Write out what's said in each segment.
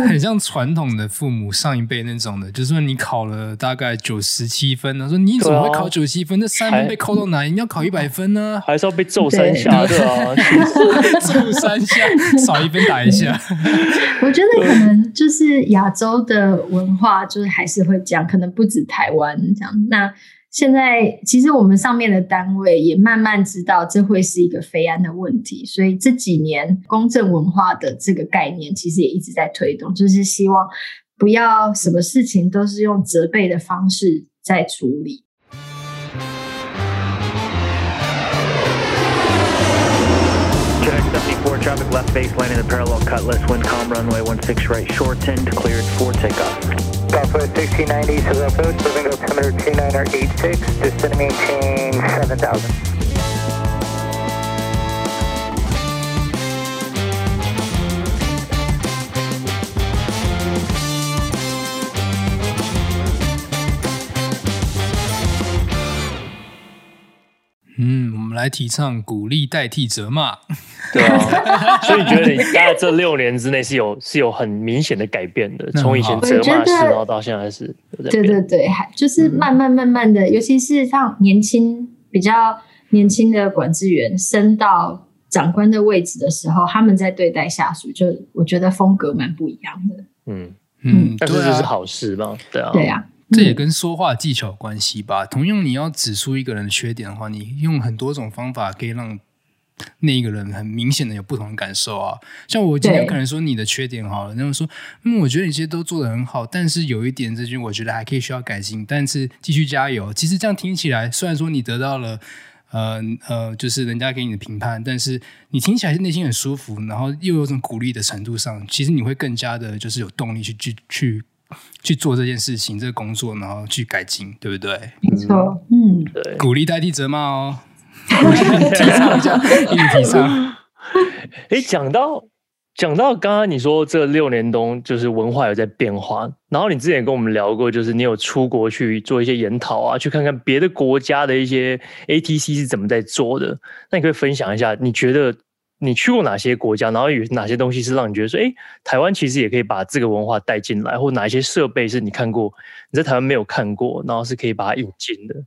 很像传统的父母上一辈那种的，就是说你考了大概九十七分呢，说你怎么会考九十七分？那三分被扣到哪里？你要考一百分呢？还是要被揍三下？对啊，揍三下，少一分打一下。我觉得可能就是亚洲的文化，就是还是会讲，可能不止台湾这样。那。现在其实我们上面的单位也慢慢知道这会是一个非安的问题，所以这几年公正文化的这个概念其实也一直在推动，就是希望不要什么事情都是用责备的方式在处理。Southwest 1690, Southwest, moving altimeter 2986, descend maintain 7000. 来提倡鼓励代替责骂，对啊，所以你觉得你大概这六年之内是有是有很明显的改变的，从以前责骂式，然后到现在是，对对对，还就是慢慢慢慢的，嗯、尤其是像年轻比较年轻的管制员升到长官的位置的时候，他们在对待下属，就我觉得风格蛮不一样的，嗯。嗯，但是这是好事嘛，对啊，对啊。这也跟说话技巧有关系吧。同样，你要指出一个人的缺点的话，你用很多种方法可以让那一个人很明显的有不同的感受啊。像我今天可能说你的缺点好了，然后说，嗯，我觉得你这些都做得很好，但是有一点这句我觉得还可以需要改进，但是继续加油。其实这样听起来，虽然说你得到了呃呃，就是人家给你的评判，但是你听起来是内心很舒服，然后又有种鼓励的程度上，其实你会更加的就是有动力去去去。去做这件事情，这个工作，然后去改进，对不对？没错，嗯，对，鼓励代替责骂哦，提倡一下，一直提倡。哎，讲到讲到刚刚你说这六年中就是文化有在变化，然后你之前也跟我们聊过，就是你有出国去做一些研讨啊，去看看别的国家的一些 ATC 是怎么在做的，那你可以分享一下，你觉得？你去过哪些国家？然后有哪些东西是让你觉得说，哎，台湾其实也可以把这个文化带进来，或哪一些设备是你看过，你在台湾没有看过，然后是可以把它引进的？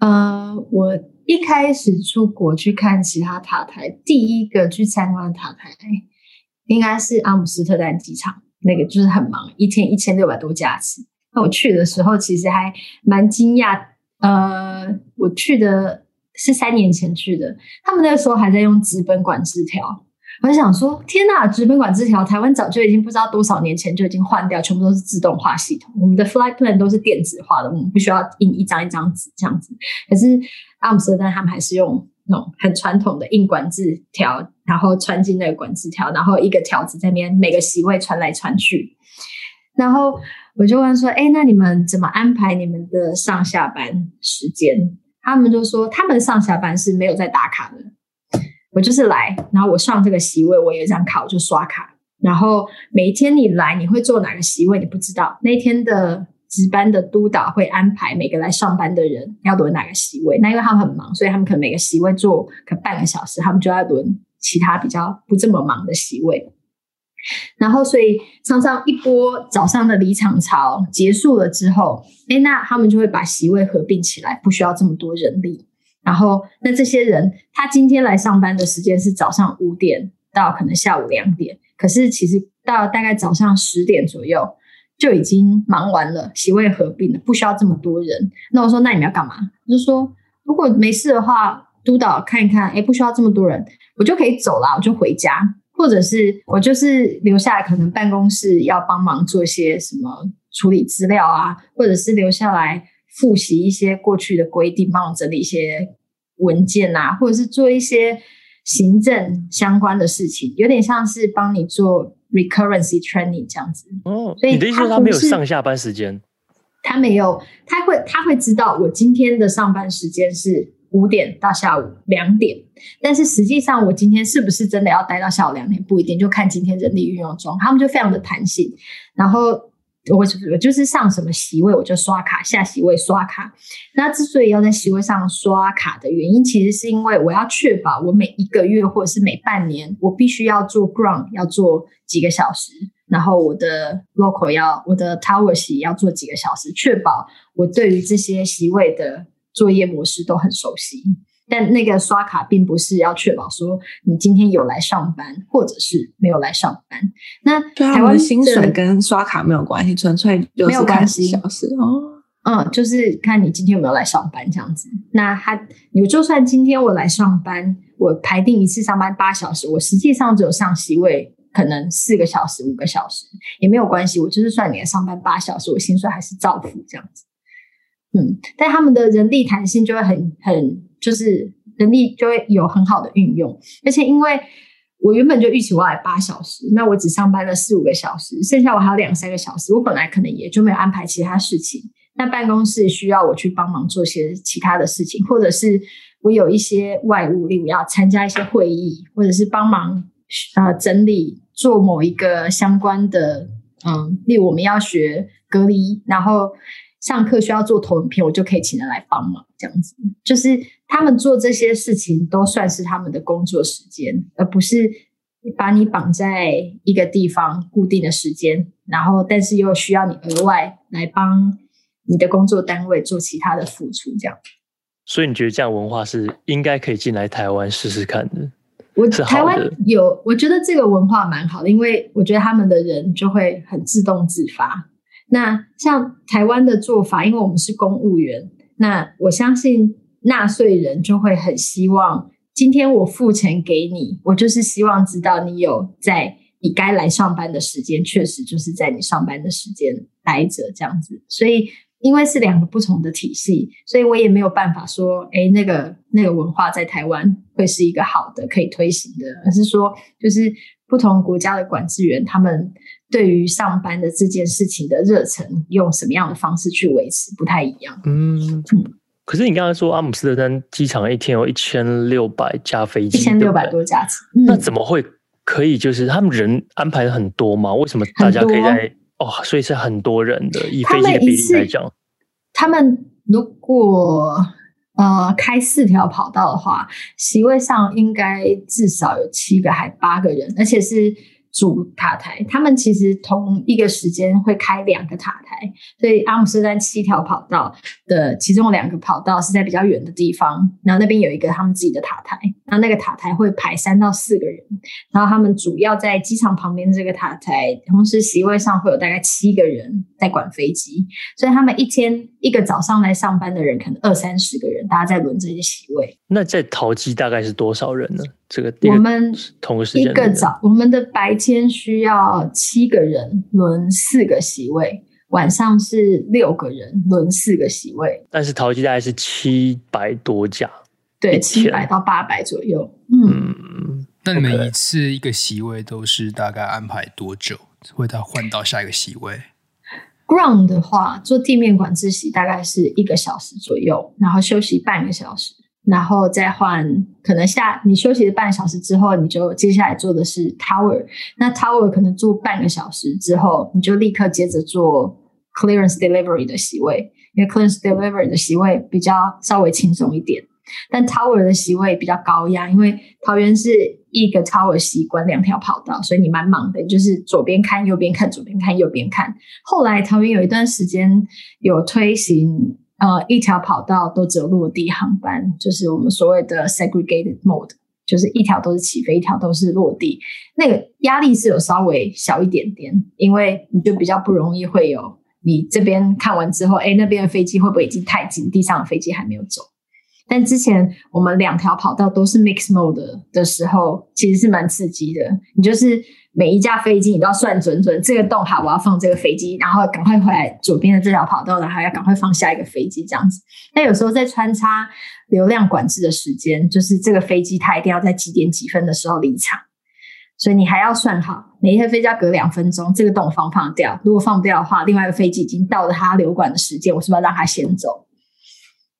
呃，我一开始出国去看其他塔台，第一个去参观塔台应该是阿姆斯特丹机场，那个就是很忙，一天一千六百多架次。那我去的时候其实还蛮惊讶，呃，我去的。是三年前去的，他们那个时候还在用纸本管制条。我就想说，天哪，纸本管制条，台湾早就已经不知道多少年前就已经换掉，全部都是自动化系统。我们的 flight plan 都是电子化的，我们不需要印一张一张纸这样子。可是阿姆斯特丹他们还是用那种很传统的印管制条，然后穿进那个管制条，然后一个条子在那边每个席位传来传去。然后我就问说，哎，那你们怎么安排你们的上下班时间？他们就说，他们上下班是没有在打卡的。我就是来，然后我上这个席位，我有一张卡，我就刷卡。然后每一天你来，你会坐哪个席位，你不知道。那天的值班的督导会安排每个来上班的人要轮哪个席位。那因为他们很忙，所以他们可能每个席位坐个半个小时，他们就要轮其他比较不这么忙的席位。然后，所以常常一波早上的离场潮结束了之后，诶，那他们就会把席位合并起来，不需要这么多人力。然后，那这些人他今天来上班的时间是早上五点到可能下午两点，可是其实到大概早上十点左右就已经忙完了，席位合并了，不需要这么多人。那我说，那你们要干嘛？就说，如果没事的话，督导看一看，诶，不需要这么多人，我就可以走了，我就回家。或者是我就是留下来，可能办公室要帮忙做一些什么处理资料啊，或者是留下来复习一些过去的规定，帮我整理一些文件啊，或者是做一些行政相关的事情，有点像是帮你做 recurrency training 这样子。哦，所以你的意思说他没有上下班时间？他没有，他会他会知道我今天的上班时间是。五点到下午两点，但是实际上我今天是不是真的要待到下午两点不一定，就看今天人力运用中，他们就非常的弹性。然后我我就是上什么席位我就刷卡，下席位刷卡。那之所以要在席位上刷卡的原因，其实是因为我要确保我每一个月或者是每半年，我必须要做 ground 要做几个小时，然后我的 local 要我的 tower 席要做几个小时，确保我对于这些席位的作业模式都很熟悉。但那个刷卡并不是要确保说你今天有来上班，或者是没有来上班。那台湾的薪水跟刷卡没有关系，纯粹就是没有关系。小时哦，嗯，就是看你今天有没有来上班这样子。那他，你就算今天我来上班，我排定一次上班八小时，我实际上只有上席位可能四个小时、五个小时也没有关系，我就是算你的上班八小时，我薪水还是照付这样子。嗯，但他们的人力弹性就会很很。就是人力就会有很好的运用，而且因为我原本就预期我来八小时，那我只上班了四五个小时，剩下我还有两三个小时，我本来可能也就没有安排其他事情。那办公室需要我去帮忙做些其他的事情，或者是我有一些外务，例如要参加一些会议，或者是帮忙呃整理做某一个相关的，嗯，例如我们要学隔离，然后。上课需要做投影片，我就可以请人来帮忙，这样子就是他们做这些事情都算是他们的工作时间，而不是把你绑在一个地方固定的时间，然后但是又需要你额外来帮你的工作单位做其他的付出，这样。所以你觉得这样文化是应该可以进来台湾试试看的？我台湾有，我觉得这个文化蛮好的，因为我觉得他们的人就会很自动自发。那像台湾的做法，因为我们是公务员，那我相信纳税人就会很希望，今天我付钱给你，我就是希望知道你有在你该来上班的时间，确实就是在你上班的时间待着这样子。所以，因为是两个不同的体系，所以我也没有办法说，诶，那个那个文化在台湾会是一个好的可以推行的，而是说，就是不同国家的管制员他们。对于上班的这件事情的热忱，用什么样的方式去维持不太一样。嗯，可是你刚才说阿姆斯特丹机场一天有一千六百架飞机，一千六百多架次，嗯，那怎么会可以？就是他们人安排的很多吗？为什么大家可以在哦？所以是很多人的，以飞机的比例来讲，他们如果呃开四条跑道的话，席位上应该至少有七个还八个人，而且是。主塔台，他们其实同一个时间会开两个塔台，所以阿姆斯特丹七条跑道的其中两个跑道是在比较远的地方，然后那边有一个他们自己的塔台，然后那个塔台会排三到四个人，然后他们主要在机场旁边这个塔台，同时席位上会有大概七个人在管飞机，所以他们一天一个早上来上班的人可能二三十个人，大家在轮这些席位。那在桃机大概是多少人呢？这个我们同个时间一个早，我们的白天需要七个人轮四个席位，晚上是六个人轮四个席位。但是淘气大概是七百多架，对，七百到八百左右。嗯，嗯，那你们一次一个席位都是大概安排多久？会到换到下一个席位？Ground 的话，做地面管制席大概是一个小时左右，然后休息半个小时。然后再换，可能下你休息了半小时之后，你就接下来做的是 tower。那 tower 可能做半个小时之后，你就立刻接着做 clearance delivery 的席位，因为 clearance delivery 的席位比较稍微轻松一点。但 tower 的席位比较高压，因为桃园是一个 tower 席管两条跑道，所以你蛮忙的，就是左边看右边看，左边看右边看。后来桃园有一段时间有推行。呃，一条跑道都只有落地航班，就是我们所谓的 segregated mode，就是一条都是起飞，一条都是落地。那个压力是有稍微小一点点，因为你就比较不容易会有你这边看完之后，哎，那边的飞机会不会已经太近，地上的飞机还没有走？但之前我们两条跑道都是 mix mode 的时候，其实是蛮刺激的。你就是。每一架飞机你都要算准准，这个洞好，我要放这个飞机，然后赶快回来左边的这条跑道，然后要赶快放下一个飞机，这样子。那有时候在穿插流量管制的时间，就是这个飞机它一定要在几点几分的时候离场，所以你还要算好，每一台飞机要隔两分钟，这个洞放不放掉？如果放不掉的话，另外一个飞机已经到了它流管的时间，我是不是要让它先走？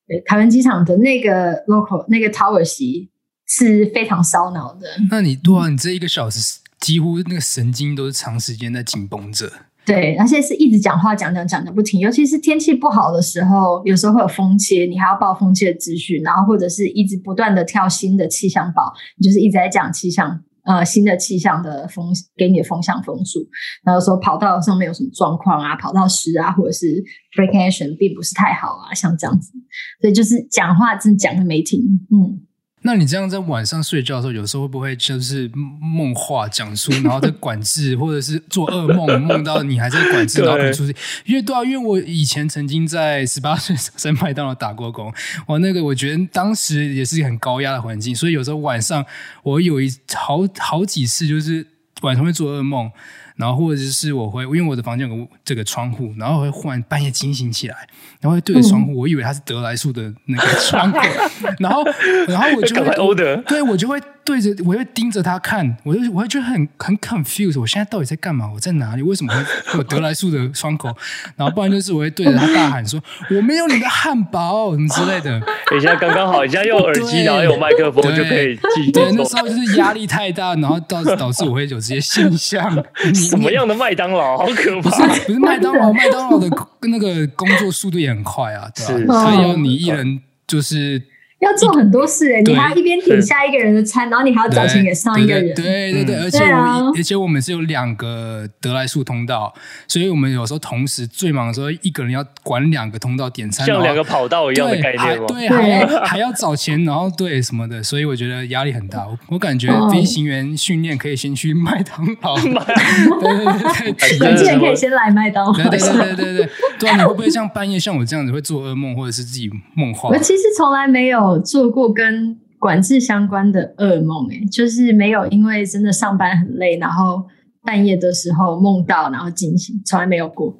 对，台湾机场的那个 local 那个 tower 席是非常烧脑的。那你多少？你这一个小时？几乎那个神经都是长时间在紧绷着，对，而且是一直讲话讲讲讲的不停，尤其是天气不好的时候，有时候会有风切，你还要报风切的资讯，然后或者是一直不断的跳新的气象报，你就是一直在讲气象呃新的气象的风给你的风向风速，然后说跑道上面有什么状况啊，跑道湿啊，或者是 braking action 并不是太好啊，像这样子，所以就是讲话真讲的没停，嗯。那你这样在晚上睡觉的时候，有时候会不会就是梦话讲出，然后在管制，或者是做噩梦，梦到你还在管制，然后出去？因为对啊，因为我以前曾经在十八岁 在麦当劳打过工，我那个我觉得当时也是很高压的环境，所以有时候晚上我有一好好几次就是晚上会做噩梦。然后或者是我会，因为我的房间有个这个窗户，然后会忽然半夜惊醒起来，然后会对着窗户，我以为它是得来速的那个窗户，然后然后我就会 欧德，对我就会。对着，我会盯着他看，我就我会觉得很很 confused，我现在到底在干嘛？我在哪里？为什么会 有得来速的窗口？然后不然就是我会对着他大喊说：“ 我没有你的汉堡什么之类的。”等一下刚刚好，你现在用耳机，然后有麦克风就可以继续。对，那时候就是压力太大，然后导导致我会有这些现象。什么样的麦当劳？好可怕！不是不是麦当劳，麦当劳的那个工作速度也很快啊，对吧？他要你一人就是。要做很多事哎，你还要一边点下一个人的餐，然后你还要找钱给上一个人。对对对，而且我而且我们是有两个得来速通道，所以我们有时候同时最忙的时候，一个人要管两个通道点餐，像两个跑道一样的概念吗？对，还要还要找钱，然后对什么的，所以我觉得压力很大。我感觉飞行员训练可以先去麦当劳，对对 对，有钱 可以先来麦当劳。对对对对对对，对，你会不会像半夜像我这样子会做噩梦，或者是自己梦话？我其实从来没有。有做过跟管制相关的噩梦，哎，就是没有因为真的上班很累，然后半夜的时候梦到，然后惊醒，从来没有过。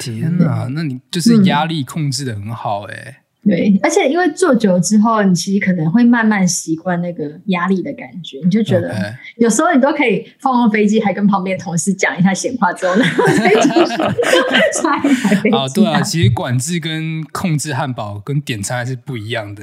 天哪，嗯、那你就是压力控制的很好，哎。对，而且因为坐久了之后，你其实可能会慢慢习惯那个压力的感觉，你就觉得有时候你都可以放放飞机，还跟旁边同事讲一下闲话之后，然 后再继续下一台飞机。啊，对啊，其实管制跟控制汉堡跟点餐还是不一样的。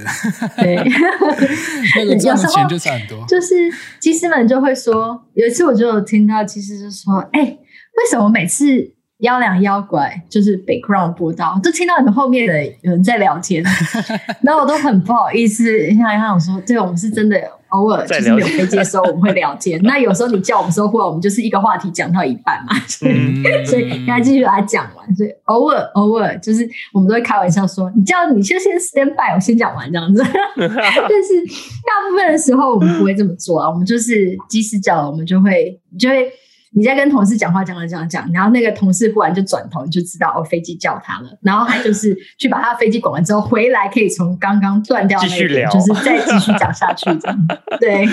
对，那个赚的钱就差很多。就是机师们就会说，有一次我就有听到机师就说：“哎，为什么每次？”幺两幺拐就是 background 播到，就听到你们后面的有人在聊天，然后我都很不好意思，像他我说，对，我们是真的偶尔就是有飞机的时候我们会聊天，那有时候你叫我们说，或者我们就是一个话题讲到一半嘛，所以、嗯、所以跟他继续把它讲完，所以偶尔偶尔就是我们都会开玩笑说，你叫你就先 stand by，我先讲完这样子，但是大部分的时候我们不会这么做啊，我们就是即使叫了，我们就会就会。你在跟同事讲话，讲了讲讲，然后那个同事忽然就转头，你就知道哦，飞机叫他了。然后他就是去把他的飞机管完之后回来，可以从刚刚断掉那个，就是再继续讲下去这样。对，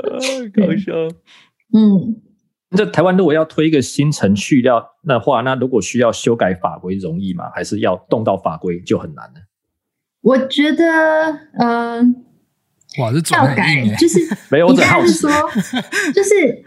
搞笑。嗯，这台湾如果要推一个新程序料的话，那如果需要修改法规容易吗？还是要动到法规就很难呢？我觉得，嗯、呃，哇，这要改就是没有，我只是说，就是。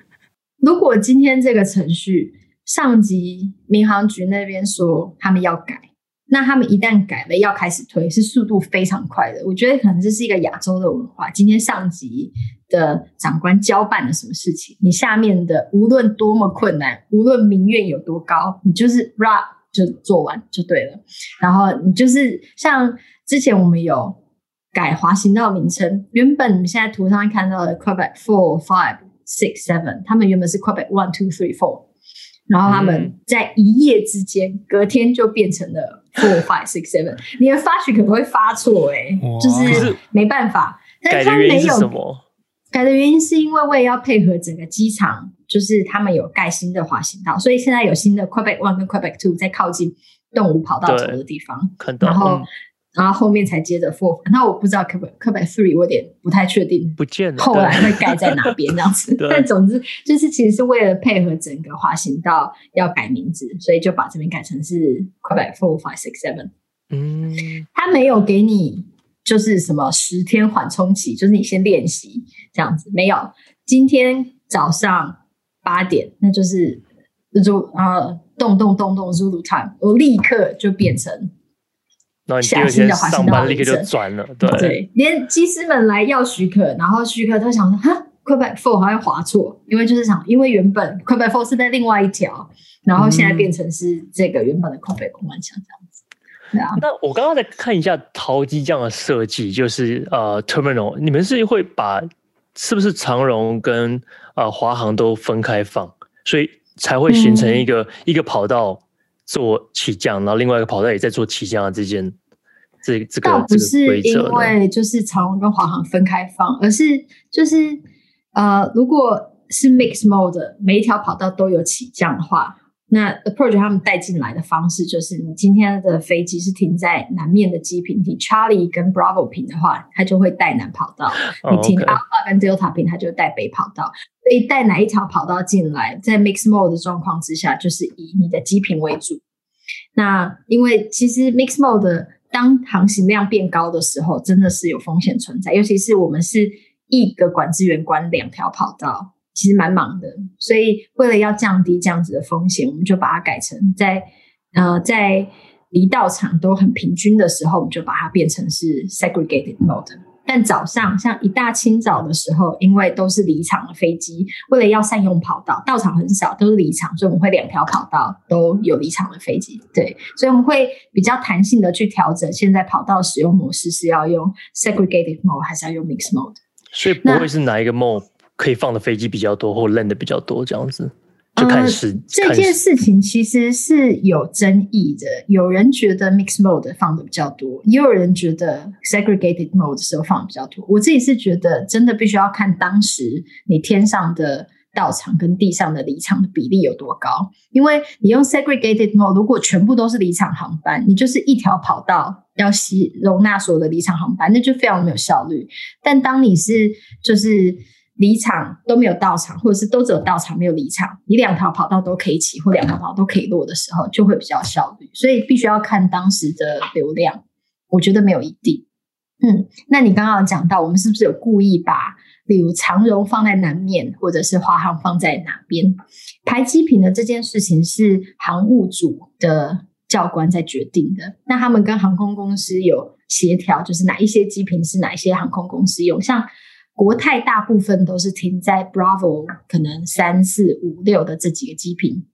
如果今天这个程序上级民航局那边说他们要改，那他们一旦改了要开始推，是速度非常快的。我觉得可能这是一个亚洲的文化。今天上级的长官交办了什么事情，你下面的无论多么困难，无论民怨有多高，你就是 rap 就做完就对了。然后你就是像之前我们有改滑行道名称，原本你们现在图上看到的 Quebec Four Five。Six seven，他们原本是 Quebec one two three four，然后他们在一夜之间，嗯、隔天就变成了 four five six seven。你的发曲可能会发错，哎，就是没办法。但是他没有改的原因是什么？改的原因是因为为了要配合整个机场，就是他们有盖新的滑行道，所以现在有新的 Quebec one 跟 Quebec two 在靠近动物跑道头的地方，然后。嗯然后后面才接着 four，那我不知道 Quebec Quebec three，我有点不太确定，不见了。后来会盖在哪边这样子？但总之就是其实是为了配合整个滑行道要改名字，所以就把这边改成是 Quebec four five six seven。嗯，他没有给你就是什么十天缓冲期，就是你先练习这样子，没有。今天早上八点，那就是就啊动动动动 Zulu time，我立刻就变成。下新的滑行道立刻就转了，对，对，连机师们来要许可，然后许可都想说哈，Quebec Four 还会滑错，因为就是想，因为原本 Quebec Four 是在另外一条，然后现在变成是这个原本的 Quebec One 像这样子，对啊。那我刚刚在看一下桃机这样的设计，就是呃 Terminal，你们是会把是不是长荣跟呃华航都分开放，所以才会形成一个、嗯、一个跑道做起降，然后另外一个跑道也在做起降的这件这这个倒不是因为就是长荣跟华航分开放，而是就是呃，如果是 mix mode，每一条跑道都有起降的话。那 approach 他们带进来的方式就是，你今天的飞机是停在南面的机坪，你 Charlie 跟 Bravo 坪的话，它就会带南跑道；你停 Alpha 跟 Delta 坪，它就带北跑道。所以带哪一条跑道进来，在 mix mode 的状况之下，就是以你的机坪为主。那因为其实 mix mode 当航行量变高的时候，真的是有风险存在，尤其是我们是一个管制员管两条跑道。其实蛮忙的，所以为了要降低这样子的风险，我们就把它改成在呃在离道场都很平均的时候，我们就把它变成是 segregated mode。但早上像一大清早的时候，因为都是离场的飞机，为了要善用跑道，到场很少，都是离场，所以我们会两条跑道都有离场的飞机。对，所以我们会比较弹性的去调整现在跑道使用模式是要用 segregated mode 还是要用 mixed mode。所以不会是哪一个 mode？可以放的飞机比较多，或 land 的比较多，这样子就看是、呃、这件事情其实是有争议的。有人觉得 mixed mode 放的比较多，也有人觉得 segregated mode 的时候放的比较多。我自己是觉得，真的必须要看当时你天上的道场跟地上的离场的比例有多高。因为你用 segregated mode，如果全部都是离场航班，你就是一条跑道要吸容纳所有的离场航班，那就非常没有效率。但当你是就是离场都没有到场，或者是都只有到场没有离场，你两条跑道都可以起，或两条跑道都可以落的时候，就会比较效率。所以必须要看当时的流量，我觉得没有一定。嗯，那你刚刚讲到，我们是不是有故意把，例如长荣放在南面，或者是华航放在哪边排机坪的这件事情，是航务组的教官在决定的。那他们跟航空公司有协调，就是哪一些机坪是哪一些航空公司用，像。国泰大部分都是停在 Bravo，可能三四五六的这几个机坪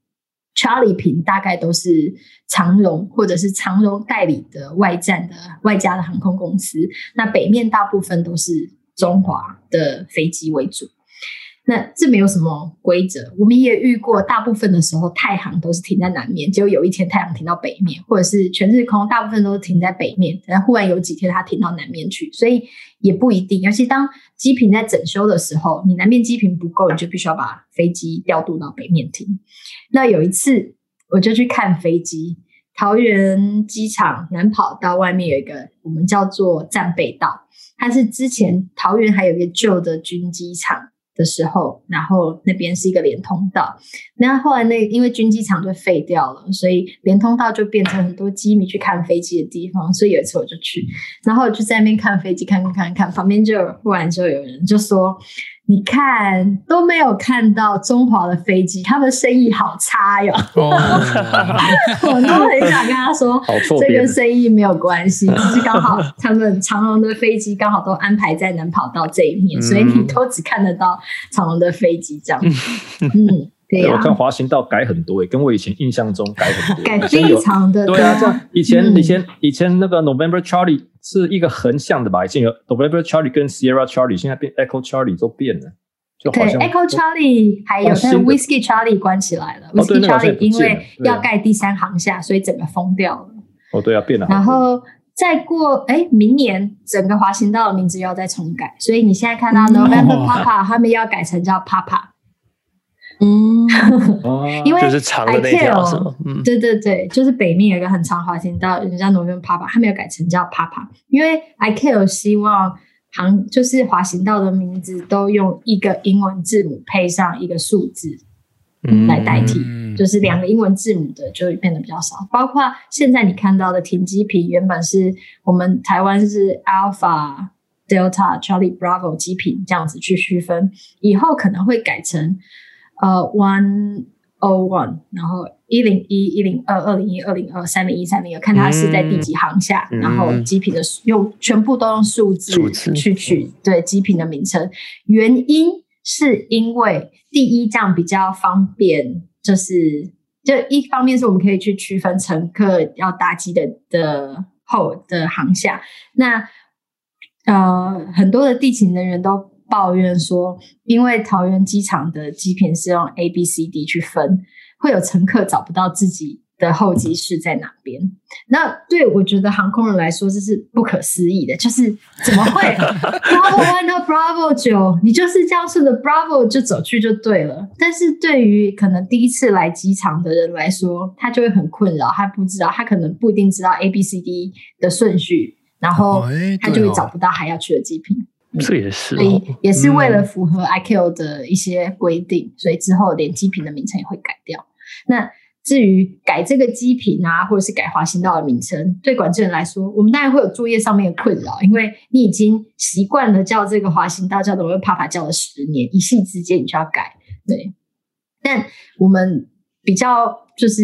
，Charlie 坪大概都是长荣或者是长荣代理的外站的外加的航空公司。那北面大部分都是中华的飞机为主。那这没有什么规则，我们也遇过，大部分的时候太行都是停在南面，结果有一天太行停到北面，或者是全日空大部分都是停在北面，然后忽然有几天它停到南面去，所以也不一定。尤其当机坪在整修的时候，你南面机坪不够，你就必须要把飞机调度到北面停。那有一次我就去看飞机，桃园机场南跑道外面有一个我们叫做战备道，它是之前桃园还有一个旧的军机场。的时候，然后那边是一个连通道，那后来那因为军机场就废掉了，所以连通道就变成很多机迷去看飞机的地方。所以有一次我就去，然后我就在那边看飞机，看看看看，旁边就忽然就有人就说。你看都没有看到中华的飞机，他们生意好差哟。Oh. 我都很想跟他说，这跟生意没有关系，只是刚好他们长龙的飞机刚好都安排在南跑道这一面，所以你都只看得到长龙的飞机这样。嗯，对。我看滑行道改很多诶，跟我以前印象中改很多，改非常的对啊。这样以前、嗯、以前以前那个 November Charlie。是一个横向的吧？已经有 November Charlie 跟 Sierra Charlie，现在变 Echo Charlie 都变了，就好 Echo Charlie 还有，但是 Whiskey Charlie 关起来了。Whiskey Charlie 因为要盖第三航厦，所以整个封掉了。哦，对啊，变了。然后再过哎，明年整个滑行道的名字又要再重改，所以你现在看到 November Papa，他们要改成叫 Papa。嗯，因为就是长的那条是吗？嗯，对对对，就是北面有一个很长滑行道，人家 November Papa，他没有改成叫 Papa，因为 ICAO 希望航就是滑行道的名字都用一个英文字母配上一个数字来代替，嗯、就是两个英文字母的就会变得比较少。包括现在你看到的停机坪，原本是我们台湾是 Alpha Delta Charlie Bravo 机坪这样子去区分，以后可能会改成。呃，one o one，然后一零一、一零二、二零一、二零二、三零一、三零二，看它是在第几行下，嗯、然后机坪的用全部都用数字去取对机坪的名称。原因是因为第一这样比较方便，就是就一方面是我们可以去区分乘客要搭机的的后的航下，那呃很多的地勤人员都。抱怨说，因为桃园机场的机坪是用 A、B、C、D 去分，会有乘客找不到自己的候机室在哪边？那对我觉得航空人来说，这是不可思议的。就是怎么会 Bravo One 到 Bravo 九，你就是这样顺着 Bravo 就走去就对了。但是对于可能第一次来机场的人来说，他就会很困扰，他不知道，他可能不一定知道 A、B、C、D 的顺序，然后他就会找不到还要去的机坪。这也是，所以也是为了符合 ICAO 的一些规定，所以之后连机坪的名称也会改掉。那至于改这个机坪啊，或者是改滑行道的名称，对管制人来说，我们当然会有作业上面的困扰，因为你已经习惯了叫这个滑行道叫做 Papa 叫了十年，一夕之间你就要改，对。但我们比较就是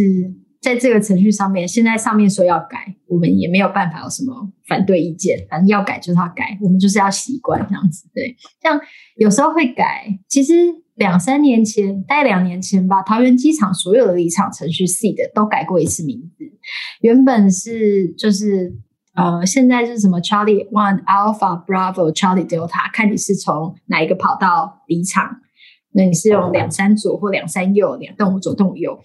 在这个程序上面，现在上面说要改，我们也没有办法有什么反对意见，反正要改就是要改，我们就是要习惯这样子，对。像有时候会改，其实。两三年前，大概两年前吧，桃园机场所有的离场程序 SEED 都改过一次名字。原本是就是呃，现在是什么 Charlie One Alpha Bravo Charlie Delta，看你是从哪一个跑道离场。那你是用两三左或两三右，两动五左动右。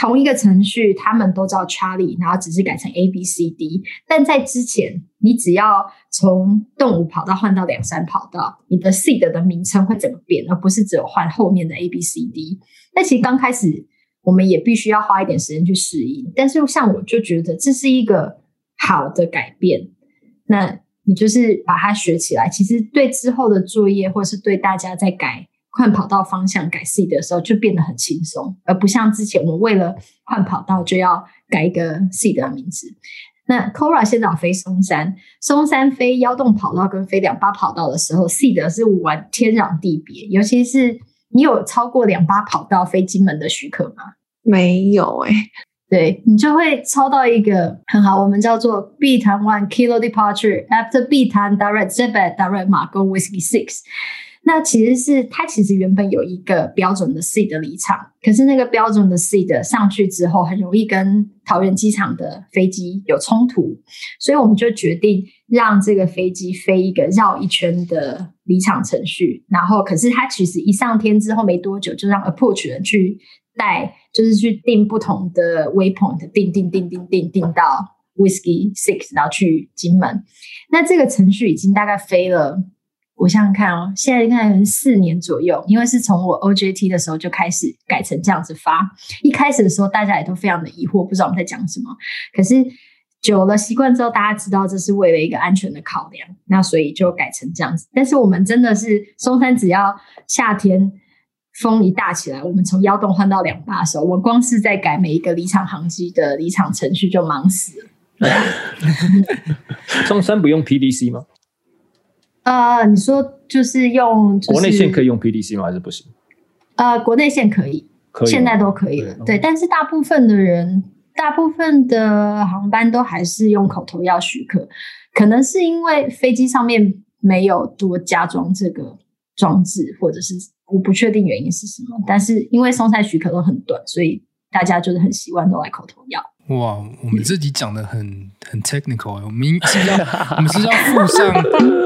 同一个程序，他们都叫 Charlie，然后只是改成 A B C D。但在之前，你只要从动物跑道换到两三跑道，你的 SEED 的名称会怎么变，而不是只有换后面的 A B C D。那其实刚开始，我们也必须要花一点时间去适应。但是像我就觉得这是一个好的改变。那你就是把它学起来，其实对之后的作业，或是对大家在改。换跑道方向改 SEED 的时候就变得很轻松，而不像之前我们为了换跑道就要改一个 SEED 的名字。那 Cora 现在飞松山，松山飞幺洞跑道跟飞两八跑道的时候，SEED 是完天壤地别。尤其是你有超过两八跑道飞金门的许可吗？没有诶、欸、对，你就会超到一个很好，我们叫做 Bitan One Kilo Departure After Bitan Direct Zebed Direct Margom Whiskey Six。那其实是它其实原本有一个标准的 SEED 的离场，可是那个标准的 SEED 上去之后，很容易跟桃园机场的飞机有冲突，所以我们就决定让这个飞机飞一个绕一圈的离场程序。然后，可是它其实一上天之后没多久，就让 approach 人去带，就是去定不同的 waypoint，定定定定定定到 Whiskey Six，然后去金门。那这个程序已经大概飞了。我想想看哦，现在应该四年左右，因为是从我 OJT 的时候就开始改成这样子发。一开始的时候，大家也都非常的疑惑，不知道我们在讲什么。可是久了习惯之后，大家知道这是为了一个安全的考量，那所以就改成这样子。但是我们真的是松山，只要夏天风一大起来，我们从幺洞换到两八的时候，我光是在改每一个离场航机的离场程序就忙死了。松山不用 PDC 吗？呃，你说就是用、就是、国内线可以用 PDC 吗？还是不行？呃，国内线可以，可以现在都可以了。对，对，但是大部分的人，大部分的航班都还是用口头要许可，可能是因为飞机上面没有多加装这个装置，或者是我不确定原因是什么。但是因为松菜许可都很短，所以大家就是很习惯都来口头要。哇，我们这集讲的很很 technical，我们是要 我们是要附上，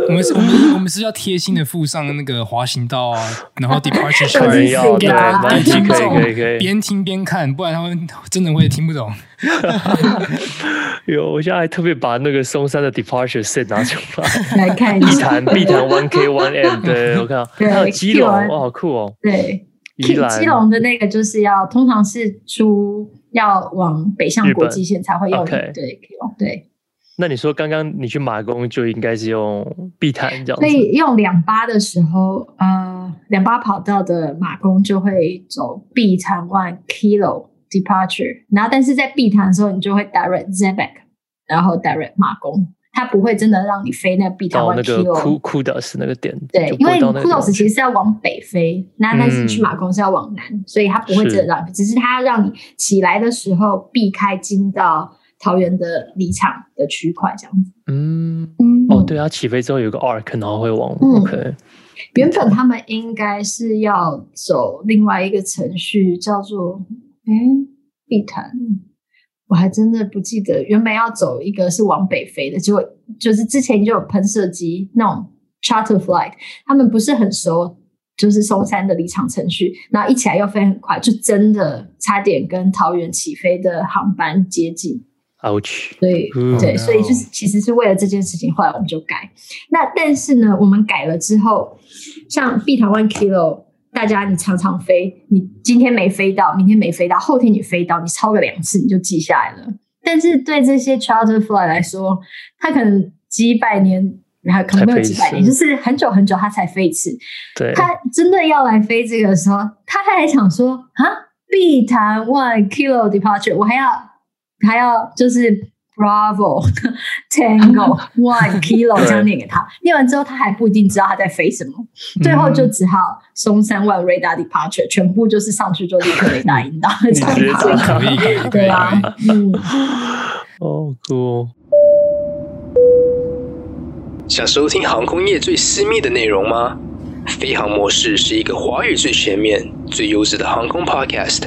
我们是我们我们是要贴心的附上那个滑行道啊，然后 departure chart 要对，可以可以可以。边听边看，不然他们真的会听不懂。有，我现在还特别把那个松山的 departure set 拿出来。来看一下，碧潭碧潭 one K one M，对 我看到。还有基隆，哇，好酷哦，对，基基隆的那个就是要通常是出。要往北向国际线才会用，对，可以用，对。那你说刚刚你去马公就应该是用碧潭这样子，所以用两八的时候，呃，两八跑道的马公就会走碧潭 one kilo departure，然后但是在碧潭的时候，你就会 direct Zeebrugge，然后 direct 马公。它不会真的让你飞那个 B 到那个库库德斯那个点，对，因为库德斯其实是要往北飞，那、嗯、但是去马公是要往南，所以它不会真的让你，只是它要让你起来的时候避开进到桃园的离场的区块这样子。嗯嗯，哦，对，它起飞之后有个 arc，然后会往、嗯、OK。原本他们应该是要走另外一个程序，叫做哎，碧潭。我还真的不记得，原本要走一个是往北飞的，结果就是之前就有喷射机那种 charter flight，他们不是很熟，就是松山的离场程序，然后一起来又飞很快，就真的差点跟桃园起飞的航班接近。Ouch！对、嗯、对，所以就是其实是为了这件事情，后来我们就改。那但是呢，我们改了之后，像 B 台湾 Kilo，大家你常常飞，你今天没飞到，明天没飞到，后天你飞到，你超个两次你就记下来了。但是对这些 Charter Flight 来说，他可能几百年，还可能没有几百年，就是很久很久他才飞一次。对，他真的要来飞这个的时候，他还想说啊必谈 one Kilo Departure，我还要。还要就是 Bravo Tango One Kilo 这样念给他，念完之后他还不一定知道他在飞什么，嗯、最后就只好松山 One Radar Departure，全部就是上去就立刻雷达引导，这样可以可以，对啊，嗯，哦，酷。想收听航空业最私密的内容吗？飞航模式是一个华语最全面、最优质的航空 Podcast。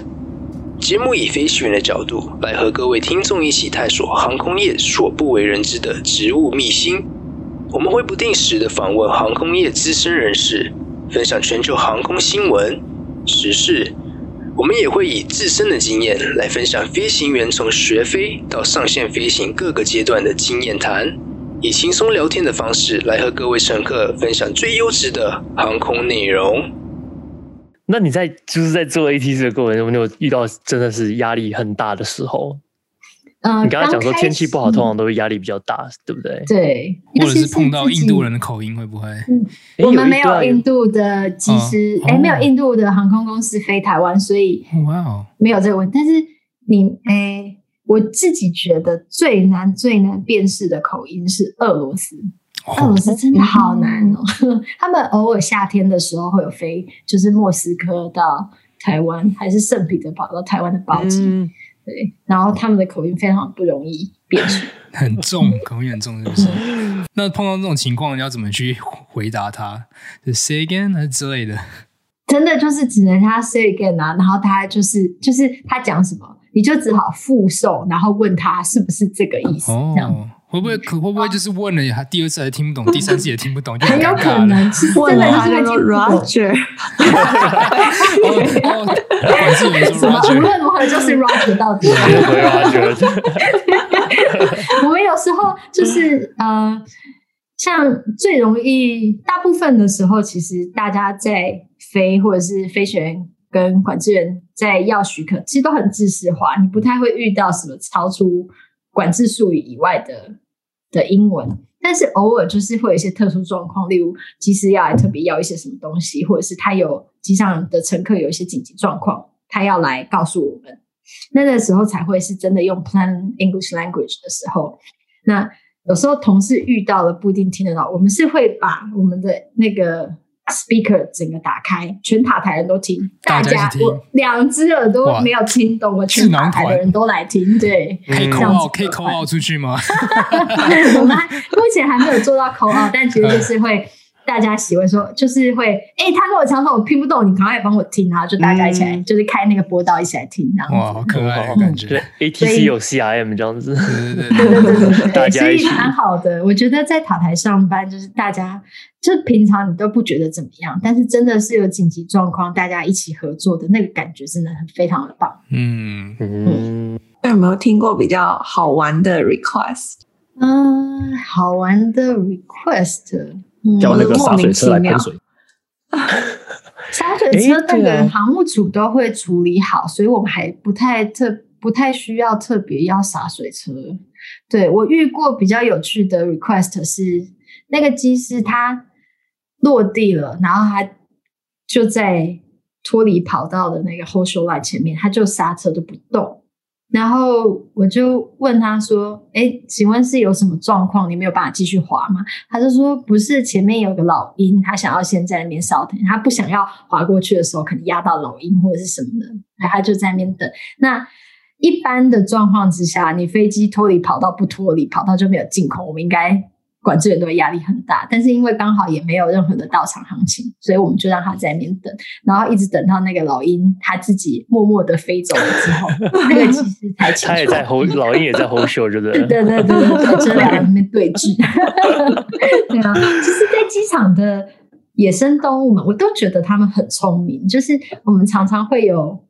节目以飞行员的角度来和各位听众一起探索航空业所不为人知的职务秘辛。我们会不定时的访问航空业资深人士，分享全球航空新闻时事。我们也会以自身的经验来分享飞行员从学飞到上线飞行各个阶段的经验谈，以轻松聊天的方式来和各位乘客分享最优质的航空内容。那你在就是在做 ATC 的过程中，你有遇到真的是压力很大的时候？嗯、呃，你刚刚讲说天气不好，通常都会压力比较大，对不对？对，或者是碰到印度人的口音，会不会？嗯，我们没有印度的机师，哎、哦欸，没有印度的航空公司飞台湾，所以哇哦，没有这个问题。但是你，哎、欸，我自己觉得最难最难辨识的口音是俄罗斯。俄罗斯真的好难哦！他们偶尔夏天的时候会有飞，就是莫斯科到台湾，还是圣彼得堡到台湾的包机。嗯、对，然后他们的口音非常不容易辨识，很重，口音很重，是不是？那碰到这种情况，你要怎么去回答他？就 say again 还是之类的？真的就是只能他 say again 啊，然后他就是就是他讲什么，你就只好复诵，然后问他是不是这个意思，哦、这样。会不会可会不会就是问了他第二次还听不懂，第三次也听不懂，就很，很有可能是真的是会听 Roger。管制员说 Roger，无论如何就是 Roger 到底。我们有时候就是呃，像最容易，大部分的时候，其实大家在飞或者是飞行员跟管制员在要许可，其实都很制式化，你不太会遇到什么超出管制术语以外的。的英文，但是偶尔就是会有一些特殊状况，例如其实要来特别要一些什么东西，或者是他有机上的乘客有一些紧急状况，他要来告诉我们，那个时候才会是真的用 Plan English language 的时候。那有时候同事遇到了不一定听得到，我们是会把我们的那个。Speaker 整个打开，全塔台人都听，大家我两只耳朵没有听懂，我全塔台的人都来听，对，可以 call out，可以 call out 出去吗？我们目前还没有做到 call out，但其实就是会。大家喜欢说，就是会，哎、欸，他跟我讲说我听不懂，你赶快帮我听啊！就大家一起来，嗯、就是开那个播道一起来听，这样子。哇，好可爱的感觉。对，ATC 有 CRM 这样子。对对对对对对，所以蛮好的。我觉得在塔台上班，就是大家，就平常你都不觉得怎么样，但是真的是有紧急状况，大家一起合作的那个感觉，真的很非常的棒。嗯嗯。那有没有听过比较好玩的 request？嗯，好玩的 request。叫那个洒水车来喷水。洒水车那个航务组都会处理好，所以我们还不太特不太需要特别要洒水车。对，我遇过比较有趣的 request 是，那个机师他落地了，然后他就在脱离跑道的那个 hold show light 前面，他就刹车都不动。然后我就问他说：“哎，请问是有什么状况？你没有办法继续滑吗？”他就说：“不是，前面有个老鹰，他想要先在那边稍等，他不想要滑过去的时候可能压到老鹰或者是什么的，他就在那边等。那一般的状况之下，你飞机脱离跑道不脱离跑道就没有进空，我们应该管制员都会压力很大。但是因为刚好也没有任何的到场行情，所以我们就让他在那边等，然后一直等到那个老鹰他自己默默的飞走了之后，那个其实才起。他也在吼，老鹰也在吼秀，就对了。对 对对对对，这两个人在对峙。对啊，其实，在机场的野生动物们，我都觉得他们很聪明。就是我们常常会有。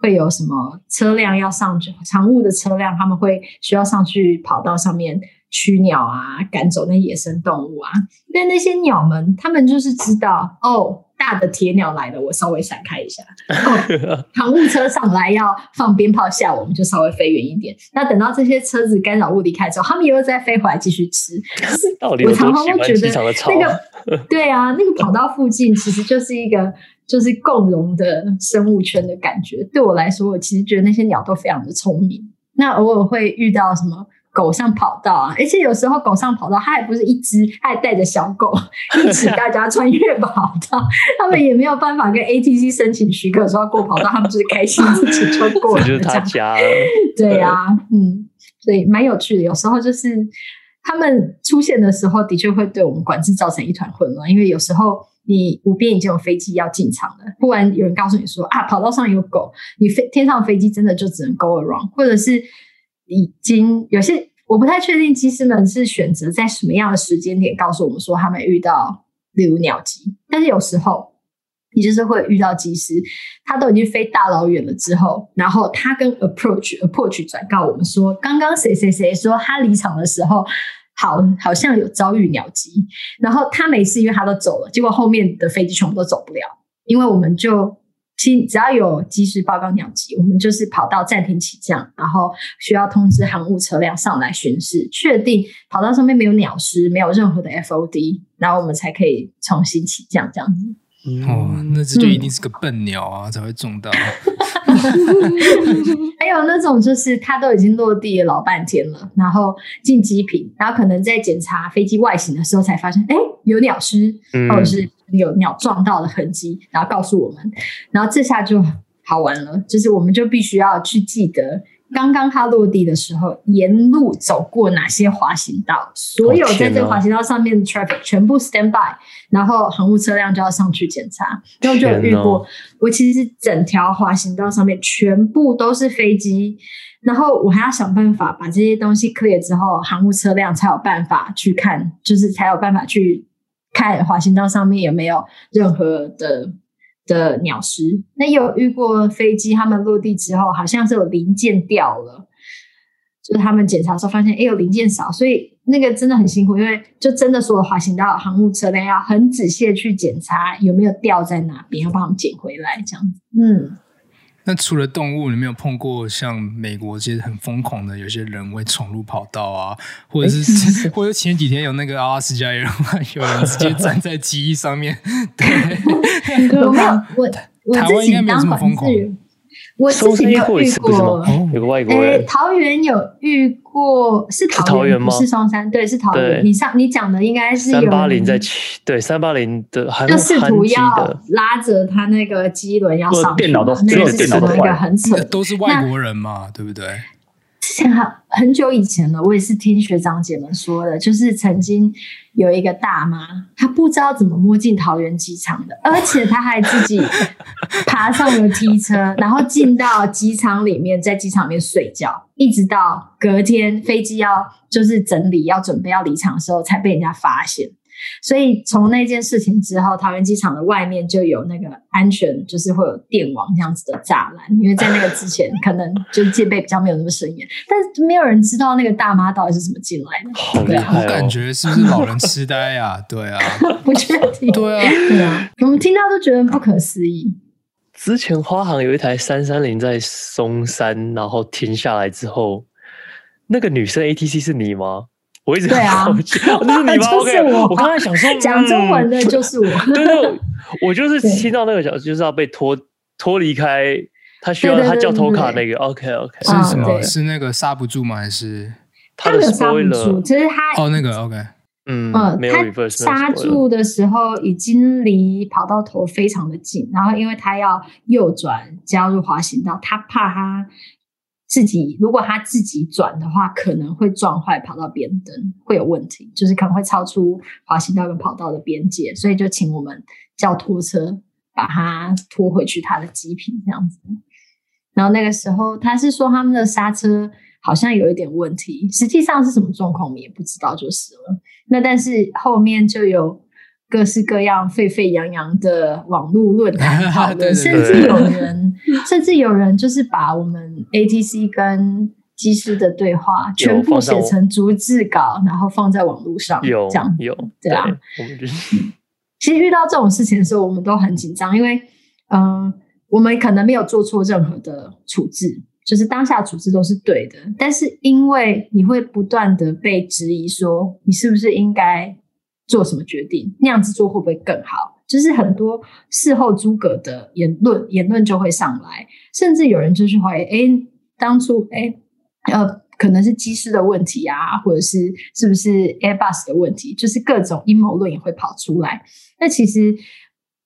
会有什么车辆要上去，常务的车辆，他们会需要上去跑道上面驱鸟啊，赶走那野生动物啊。但那些鸟们，他们就是知道哦，大的铁鸟来了，我稍微闪开一下。哦，航务车上来要放鞭炮吓我们，就稍微飞远一点。那等到这些车子干扰物离开之后，他们又再飞回来继续吃。我常常会觉得那个，对啊，那个跑到附近其实就是一个。就是共融的生物圈的感觉。对我来说，我其实觉得那些鸟都非常的聪明。那偶尔会遇到什么狗上跑道啊，而且有时候狗上跑道，它还不是一只，它还带着小狗 一起大家穿越跑道。他们也没有办法跟 ATC 申请许可说要过跑道，他们就是开心自己就过 了。就是他家了。对啊，嗯，所以蛮有趣的。有时候就是他们出现的时候，的确会对我们管制造成一团混乱，因为有时候。你无边已经有飞机要进场了，忽然有人告诉你说啊，跑道上有狗，你飞天上飞机真的就只能 go around，或者是已经有些我不太确定机师们是选择在什么样的时间点告诉我们说他们遇到例如鸟击，但是有时候你就是会遇到机师，他都已经飞大老远了之后，然后他跟 approach approach 转告我们说，刚刚谁谁谁说他离场的时候。好，好像有遭遇鸟击，然后他每次，因为他都走了。结果后面的飞机全部都走不了，因为我们就其只要有及时报告鸟击，我们就是跑道暂停起降，然后需要通知航务车辆上来巡视，确定跑道上面没有鸟尸，没有任何的 FOD，然后我们才可以重新起降这样子。哦，那这就一定是个笨鸟啊，嗯、才会中到。还有那种就是它都已经落地了老半天了，然后进机坪，然后可能在检查飞机外形的时候才发现，哎，有鸟尸，或者是有鸟撞到的痕迹，然后告诉我们，然后这下就好玩了，就是我们就必须要去记得。刚刚它落地的时候，沿路走过哪些滑行道？所有在这个滑行道上面的 traffic 全部 stand by，然后航务车辆就要上去检查。然后就有遇过，我其实整条滑行道上面全部都是飞机，然后我还要想办法把这些东西 clear 之后，航务车辆才有办法去看，就是才有办法去看滑行道上面有没有任何的。的鸟尸，那有遇过飞机，他们落地之后好像是有零件掉了，就是他们检查的时候发现，哎，有零件少，所以那个真的很辛苦，因为就真的所有滑行道航务车辆要很仔细的去检查有没有掉在哪边，要帮他们捡回来，这样子，嗯。那除了动物，你没有碰过像美国这些很疯狂的，有些人会闯入跑道啊，或者是，或者前几天有那个阿拉斯加有人，有人直接站在机翼上面，对，我没有，我台湾应该没有这么疯狂。我自己有遇过，有个外国人。桃园有遇过，是桃园吗？是松山，对，是桃园。你上你讲的应该是三八零在起，对，三八零的，就试图要拉着他那个机轮要上去，电脑都那个是什么一个很扯，都是外国人嘛，对不对？之前很很久以前了，我也是听学长姐们说的，就是曾经有一个大妈，她不知道怎么摸进桃园机场的，而且她还自己爬上了梯车，然后进到机场里面，在机场里面睡觉，一直到隔天飞机要就是整理要准备要离场的时候，才被人家发现。所以从那件事情之后，桃园机场的外面就有那个安全，就是会有电网这样子的栅栏。因为在那个之前，可能就戒备比较没有那么森严，但是没有人知道那个大妈到底是怎么进来的。好厉害哦！我感觉是不是老人痴呆呀？对啊，不确定。对啊，对啊，我们听到都觉得不可思议。之前花航有一台三三零在松山，然后停下来之后，那个女生 ATC 是你吗？我一直对啊，那是你吗？就是我。我刚才想说，讲中文的就是我。对对，我就是听到那个小，就是要被拖脱离开，他需要他叫拖卡那个。OK OK，是什么？是那个刹不住吗？还是他的刹不住？其实他哦，那个 OK，嗯嗯，他刹住的时候已经离跑道头非常的近，然后因为他要右转加入滑行道，他怕他。自己如果他自己转的话，可能会撞坏跑道边灯，会有问题，就是可能会超出滑行道跟跑道的边界，所以就请我们叫拖车把他拖回去他的机坪这样子。然后那个时候他是说他们的刹车好像有一点问题，实际上是什么状况我们也不知道就是了。那但是后面就有。各式各样沸沸扬扬的网络论坛 讨论，甚至有人，甚至有人就是把我们 ATC 跟机师的对话全部写成逐字稿，然后放在网络上，有这样有对啊。我们就是，其实遇到这种事情的时候，我们都很紧张，因为嗯、呃，我们可能没有做错任何的处置，就是当下处置都是对的，但是因为你会不断的被质疑说，你是不是应该。做什么决定？那样子做会不会更好？就是很多事后诸葛的言论，言论就会上来，甚至有人就是怀疑：哎，当初哎，呃，可能是机师的问题啊，或者是是不是 Airbus 的问题？就是各种阴谋论也会跑出来。那其实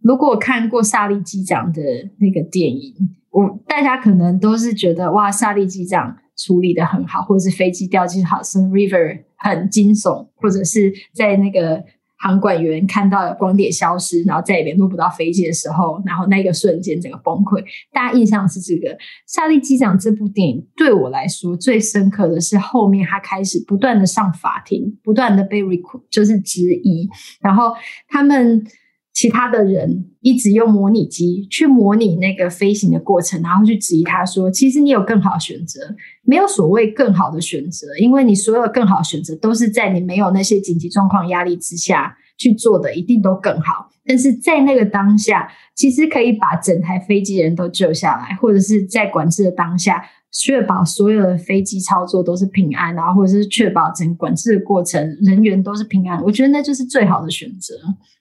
如果看过萨利机长的那个电影，我大家可能都是觉得哇，萨利机长处理得很好，或者是飞机掉进 Hudson River。很惊悚，或者是在那个航管员看到光点消失，然后再也联络不到飞机的时候，然后那个瞬间整个崩溃。大家印象是这个《萨利机长》这部电影，对我来说最深刻的是后面他开始不断的上法庭，不断的被 requ 就是质疑，然后他们。其他的人一直用模拟机去模拟那个飞行的过程，然后去质疑他说：“其实你有更好的选择，没有所谓更好的选择，因为你所有更好的选择都是在你没有那些紧急状况压力之下去做的，一定都更好。但是在那个当下，其实可以把整台飞机人都救下来，或者是在管制的当下，确保所有的飞机操作都是平安，然后或者是确保整个管制的过程人员都是平安。我觉得那就是最好的选择。”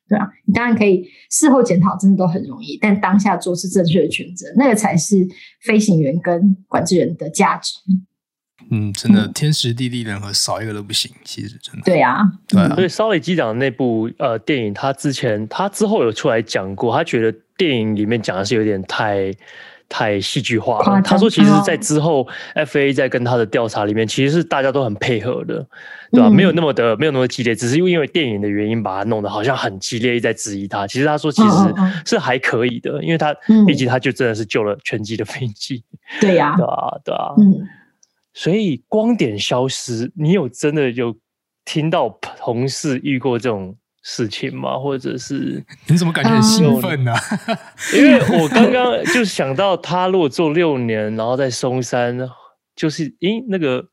对啊，你当然可以事后检讨，真的都很容易，但当下做是正确的选择，那个才是飞行员跟管制员的价值。嗯，真的天时地利人和少一个都不行，其实真的。对啊，对啊。所以萨利机长的那部呃电影，他之前他之后有出来讲过，他觉得电影里面讲的是有点太。太戏剧化了。他说，其实，在之后，FAA 在跟他的调查里面，其实是大家都很配合的，对吧？没有那么的，没有那么激烈，只是因为电影的原因，把他弄得好像很激烈，在质疑他。其实他说，其实是还可以的，因为他毕竟他就真的是救了全机的飞机。对呀，对啊，对啊。嗯，所以光点消失，你有真的有听到同事遇过这种？事情吗？或者是 你怎么感觉很兴奋呢？因为我刚刚就想到，他如果做六年，然后在松山，就是诶，那个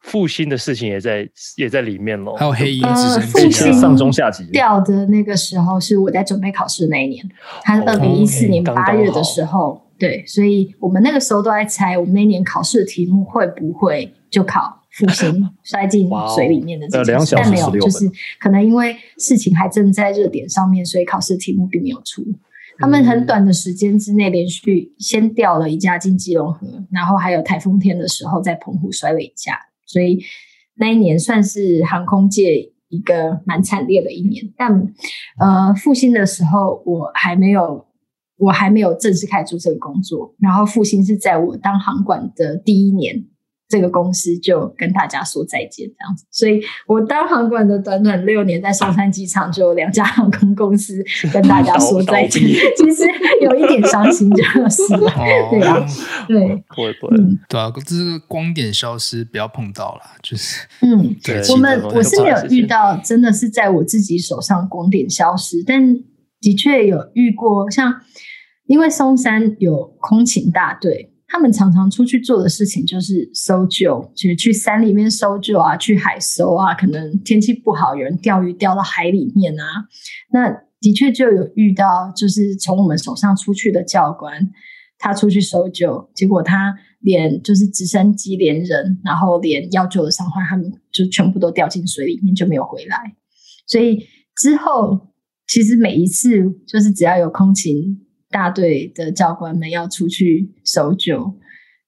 复兴的事情也在也在里面喽。还有黑鹰直升机、呃、上中下级掉的那个时候，是我在准备考试那一年，他是二零一四年八月的时候，哦、对，所以我们那个时候都在猜，我们那年考试的题目会不会就考。复兴 摔进水里面的这件事，但没有，就是可能因为事情还正在热点上面，所以考试题目并没有出。他们很短的时间之内，连续先掉了一架进基隆河，然后还有台风天的时候在澎湖摔了一架，所以那一年算是航空界一个蛮惨烈的一年。但呃，复兴的时候我还没有，我还没有正式开始做这个工作，然后复兴是在我当航管的第一年。这个公司就跟大家说再见，这样子。所以我当航管的短短六年，在松山机场就有两家航空公司跟大家说再见。其实有一点伤心，就是 对啊，对，不会不会，对啊，就是光点消失，不要碰到了，就是嗯，对。我们我是没有遇到，真的是在我自己手上光点消失，但的确有遇过，像因为松山有空勤大队。他们常常出去做的事情就是搜救，就是去山里面搜救啊，去海搜啊。可能天气不好，有人钓鱼钓到海里面啊。那的确就有遇到，就是从我们手上出去的教官，他出去搜救，结果他连就是直升机连人，然后连要救的伤患，他们就全部都掉进水里面，就没有回来。所以之后其实每一次就是只要有空勤。大队的教官们要出去搜救，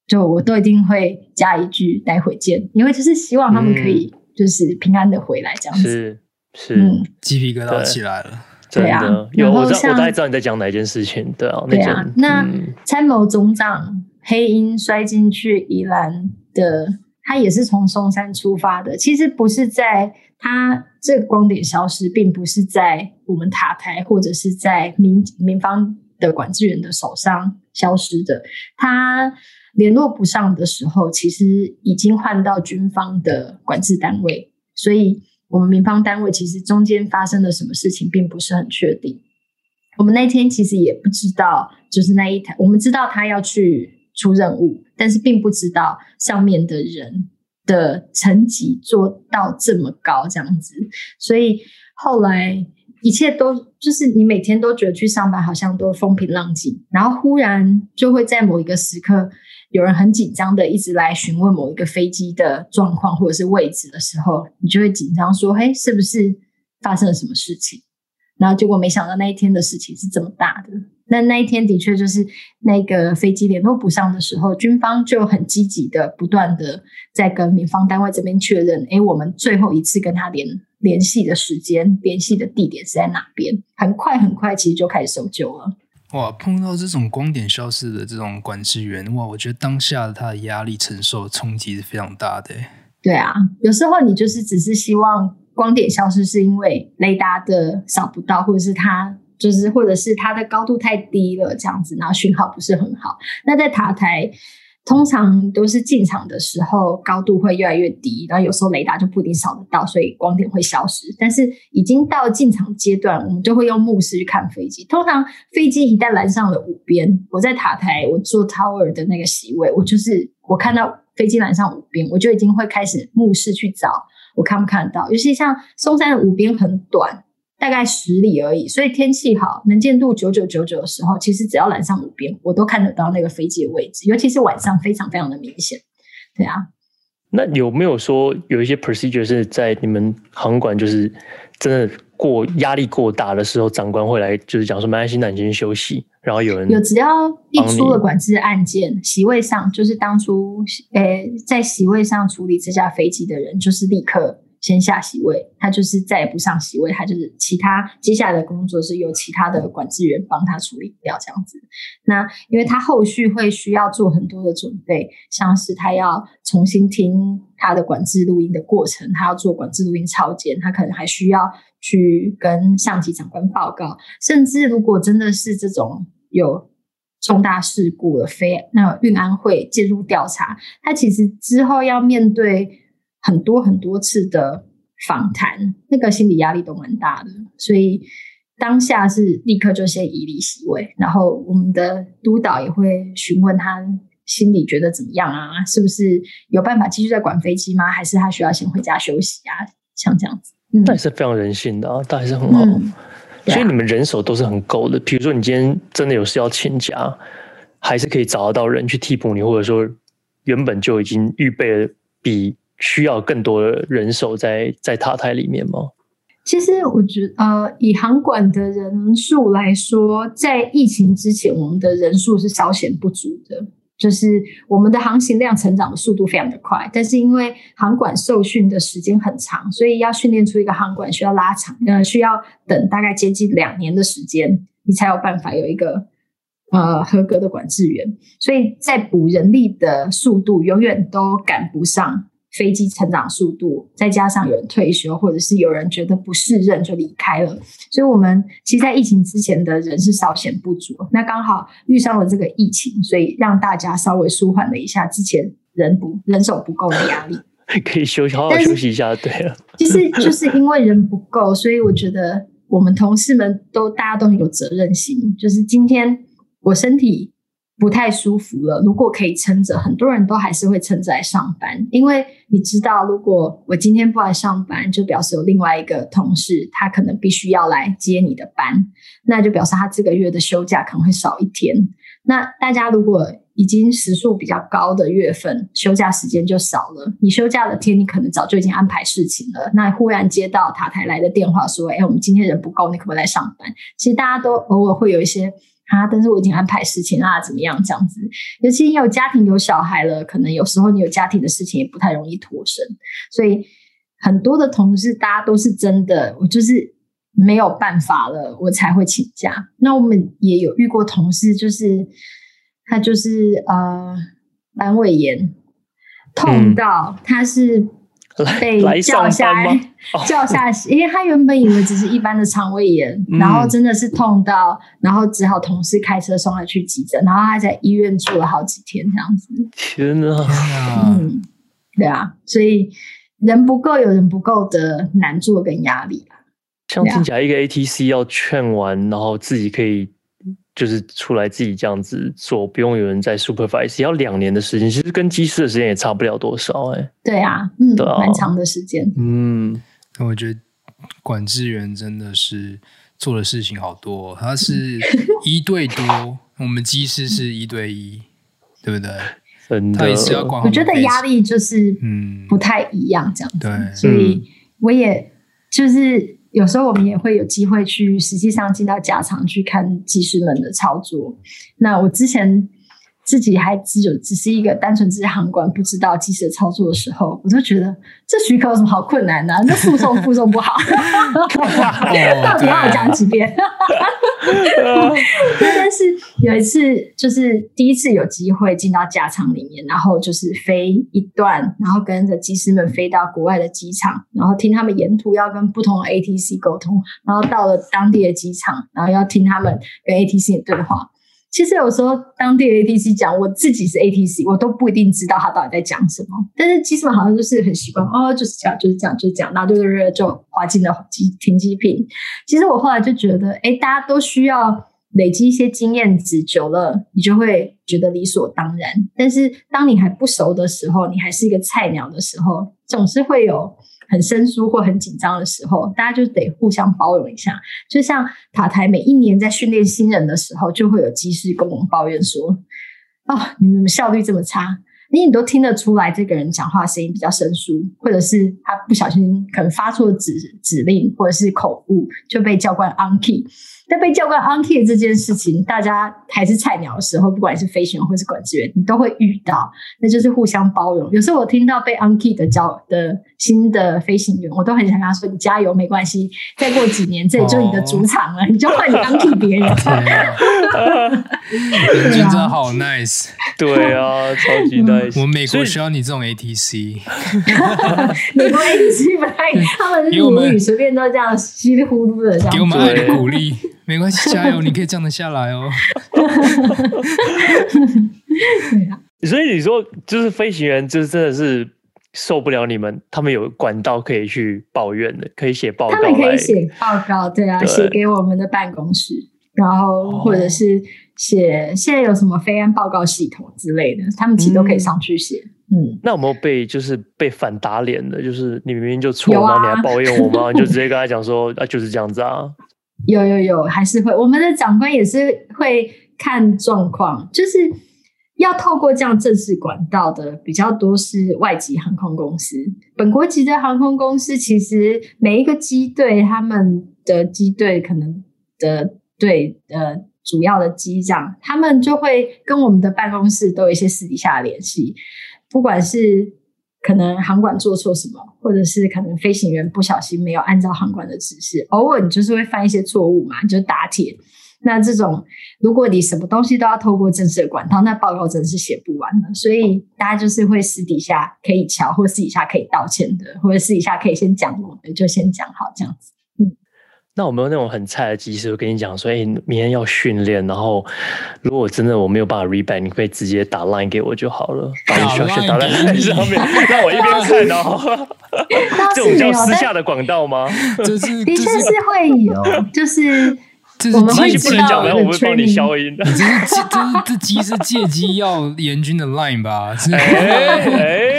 就我都一定会加一句“待会见”，因为就是希望他们可以就是平安的回来这样子。是是，嗯，鸡皮疙瘩起来了。对啊，有我知道，我大概知道你在讲哪一件事情。对啊，对啊。那参谋总长黑鹰摔进去宜兰的，他也是从松山出发的。其实不是在他这个光点消失，并不是在我们塔台或者是在民民方的管制员的手上消失的。他联络不上的时候，其实已经换到军方的管制单位，所以我们民方单位其实中间发生了什么事情，并不是很确定。我们那天其实也不知道，就是那一台，我们知道他要去出任务，但是并不知道上面的人的层级做到这么高这样子，所以后来一切都就是你每天都觉得去上班好像都风平浪静，然后忽然就会在某一个时刻，有人很紧张的一直来询问某一个飞机的状况或者是位置的时候，你就会紧张说：“嘿，是不是发生了什么事情？”然后结果没想到那一天的事情是这么大的。那那一天的确就是那个飞机联络不上的时候，军方就很积极的不断的在跟民方单位这边确认，诶，我们最后一次跟他联联系的时间、联系的地点是在哪边？很快很快，其实就开始搜救了。哇，碰到这种光点消失的这种管制员，哇，我觉得当下的他的压力承受冲击是非常大的。对啊，有时候你就是只是希望。光点消失是因为雷达的扫不到，或者是它就是，或者是它的高度太低了，这样子，然后讯号不是很好。那在塔台，通常都是进场的时候高度会越来越低，然后有时候雷达就不一定扫得到，所以光点会消失。但是已经到进场阶段，我们就会用目视去看飞机。通常飞机一旦拦上了五边，我在塔台，我坐 tower 的那个席位，我就是我看到飞机拦上五边，我就已经会开始目视去找。我看不看得到？尤其像松山的五边很短，大概十里而已，所以天气好，能见度九九九九的时候，其实只要拦上五边，我都看得到那个飞机的位置。尤其是晚上，非常非常的明显。对啊，那有没有说有一些 procedure 是在你们航管就是真的过压力过大的时候，长官会来就是讲说没关系，那你先休息。然后有人有，只要一出了管制案件，席位上就是当初诶在席位上处理这架飞机的人，就是立刻先下席位，他就是再也不上席位，他就是其他接下来的工作是由其他的管制员帮他处理掉这样子。那因为他后续会需要做很多的准备，像是他要重新听他的管制录音的过程，他要做管制录音抄检，他可能还需要去跟上级长官报告，甚至如果真的是这种。有重大事故的，飞那运安会介入调查，他其实之后要面对很多很多次的访谈，那个心理压力都蛮大的，所以当下是立刻就先移离席位，然后我们的督导也会询问他心里觉得怎么样啊，是不是有办法继续再管飞机吗？还是他需要先回家休息啊？像这样子，嗯，那也是非常人性的啊，但还是很好。嗯所以你们人手都是很够的，比如说你今天真的有事要请假，还是可以找得到人去替补你，或者说原本就已经预备了比需要更多的人手在在塔台里面吗？其实我觉得，呃，以航管的人数来说，在疫情之前，我们的人数是稍显不足的。就是我们的航行量成长的速度非常的快，但是因为航管受训的时间很长，所以要训练出一个航管需要拉长，呃，需要等大概接近两年的时间，你才有办法有一个呃合格的管制员，所以在补人力的速度永远都赶不上。飞机成长速度，再加上有人退休，或者是有人觉得不适任就离开了，所以我们其实，在疫情之前的人是稍显不足。那刚好遇上了这个疫情，所以让大家稍微舒缓了一下之前人不人手不够的压力，可以休息，好好休息一下，对了。其实就是因为人不够，所以我觉得我们同事们都大家都很有责任心。就是今天我身体。不太舒服了，如果可以撑着，很多人都还是会撑着来上班，因为你知道，如果我今天不来上班，就表示有另外一个同事，他可能必须要来接你的班，那就表示他这个月的休假可能会少一天。那大家如果已经时数比较高的月份，休假时间就少了，你休假的天，你可能早就已经安排事情了，那忽然接到塔台来的电话说，哎，我们今天人不够，你可不可以来上班？其实大家都偶尔会有一些。啊！但是我已经安排事情啊，怎么样？这样子，尤其你有家庭有小孩了，可能有时候你有家庭的事情也不太容易脱身，所以很多的同事，大家都是真的，我就是没有办法了，我才会请假。那我们也有遇过同事，就是他就是呃阑尾炎，痛到他是被叫下来，来叫下，因为他原本以为只是一般的肠胃炎，嗯、然后真的是痛到，然后只好同事开车送他去急诊，然后他在医院住了好几天这样子。天哪！嗯，对啊，所以人不够，有人不够的难做跟压力啊。像听起来一个 ATC 要劝完，然后自己可以就是出来自己这样子做，不用有人在 supervise，要两年的时间，其实跟机师的时间也差不了多少哎、欸。对啊，嗯，对啊，蛮长的时间。嗯，我觉得管制员真的是做的事情好多，他是 一对多，我们机师是一对一，对不对？真的，他也是要管。我觉得压力就是嗯不太一样这样子，对，所以我也就是。有时候我们也会有机会去实际上进到机场去看技师们的操作。那我之前自己还只有只是一个单纯只是航管，不知道机师的操作的时候，我就觉得这许可有什么好困难的、啊？那附送附送不好，到底要讲几遍？但是有一次，就是第一次有机会进到机场里面，然后就是飞一段，然后跟着机师们飞到国外的机场，然后听他们沿途要跟不同的 ATC 沟通，然后到了当地的机场，然后要听他们跟 ATC 的对话。其实有时候当地的 ATC 讲，我自己是 ATC，我都不一定知道他到底在讲什么。但是机师们好像就是很习惯，哦，就是讲，就是这样，就是这样，然后就是就滑进了机停机坪。其实我后来就觉得，哎，大家都需要累积一些经验值，久了你就会觉得理所当然。但是当你还不熟的时候，你还是一个菜鸟的时候，总是会有很生疏或很紧张的时候，大家就得互相包容一下。就像塔台每一年在训练新人的时候，就会有机师跟我们抱怨说：“哦，你们效率这么差，你你都听得出来这个人讲话声音比较生疏，或者是他不小心可能发错指指令，或者是口误，就被教官 on key。”但被教官 on key 这件事情，大家还是菜鸟的时候，不管是飞行员或是管制员，你都会遇到，那就是互相包容。有时候我听到被 key 的教的新的飞行员，我都很想跟他说：“你加油，没关系，再过几年这里就是你的主场了，哦、你就换你 key 别人。啊 ”人真的好 nice，对啊，超级 nice。我们美国需要你这种 ATC，美国 ATC 不太，他们是母语随便都这样稀里糊涂的这样，给我们爱的鼓励。没关系，加油！你可以降得下来哦。所以你说，就是飞行员，就是真的是受不了你们，他们有管道可以去抱怨的，可以写报告，他们可以写报告，对啊，写给我们的办公室，然后或者是写、哦、现在有什么飞安报告系统之类的，他们其实都可以上去写。嗯，嗯那有没有被就是被反打脸的？就是你明明就错，啊、然后你还抱怨我吗？你就直接跟他讲说啊，就是这样子啊。有有有，还是会。我们的长官也是会看状况，就是要透过这样正式管道的比较多是外籍航空公司。本国籍的航空公司其实每一个机队，他们的机队可能的对呃主要的机长，他们就会跟我们的办公室都有一些私底下的联系，不管是。可能航管做错什么，或者是可能飞行员不小心没有按照航管的指示，偶尔你就是会犯一些错误嘛，你就打铁。那这种如果你什么东西都要透过正式的管道，那报告真的是写不完的。所以大家就是会私底下可以瞧，或私底下可以道歉的，或者私底下可以先讲我们，就先讲好这样子。那我没有那种很菜的机师，我跟你讲说，哎、欸，明天要训练，然后如果真的我没有办法 read 你可以直接打 line 给我就好了，把你需要先打在 line 上面，让我一边看到。这种叫私下的广告吗？的确是会有，就是。这我们会不能讲完，我会帮你消音的。这是这这机是借机要严军的 line 吧？哎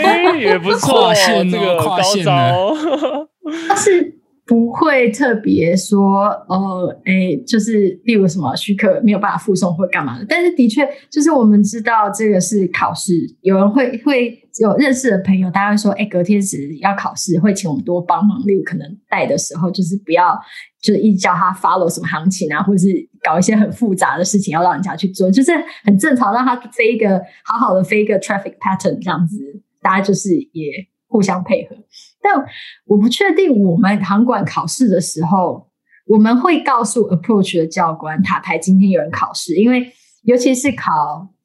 哎，也不错，跨线这个跨线的。但是。不会特别说，呃，哎，就是例如什么许可没有办法附送或干嘛的，但是的确就是我们知道这个是考试，有人会会有认识的朋友，大家会说，哎，隔天时要考试，会请我们多帮忙，例如可能带的时候，就是不要就是一直叫他 follow 什么行情啊，或者是搞一些很复杂的事情要让人家去做，就是很正常，让他飞一个好好的飞一个 traffic pattern 这样子，大家就是也。互相配合，但我不确定我们航管考试的时候，我们会告诉 approach 的教官塔台今天有人考试，因为尤其是考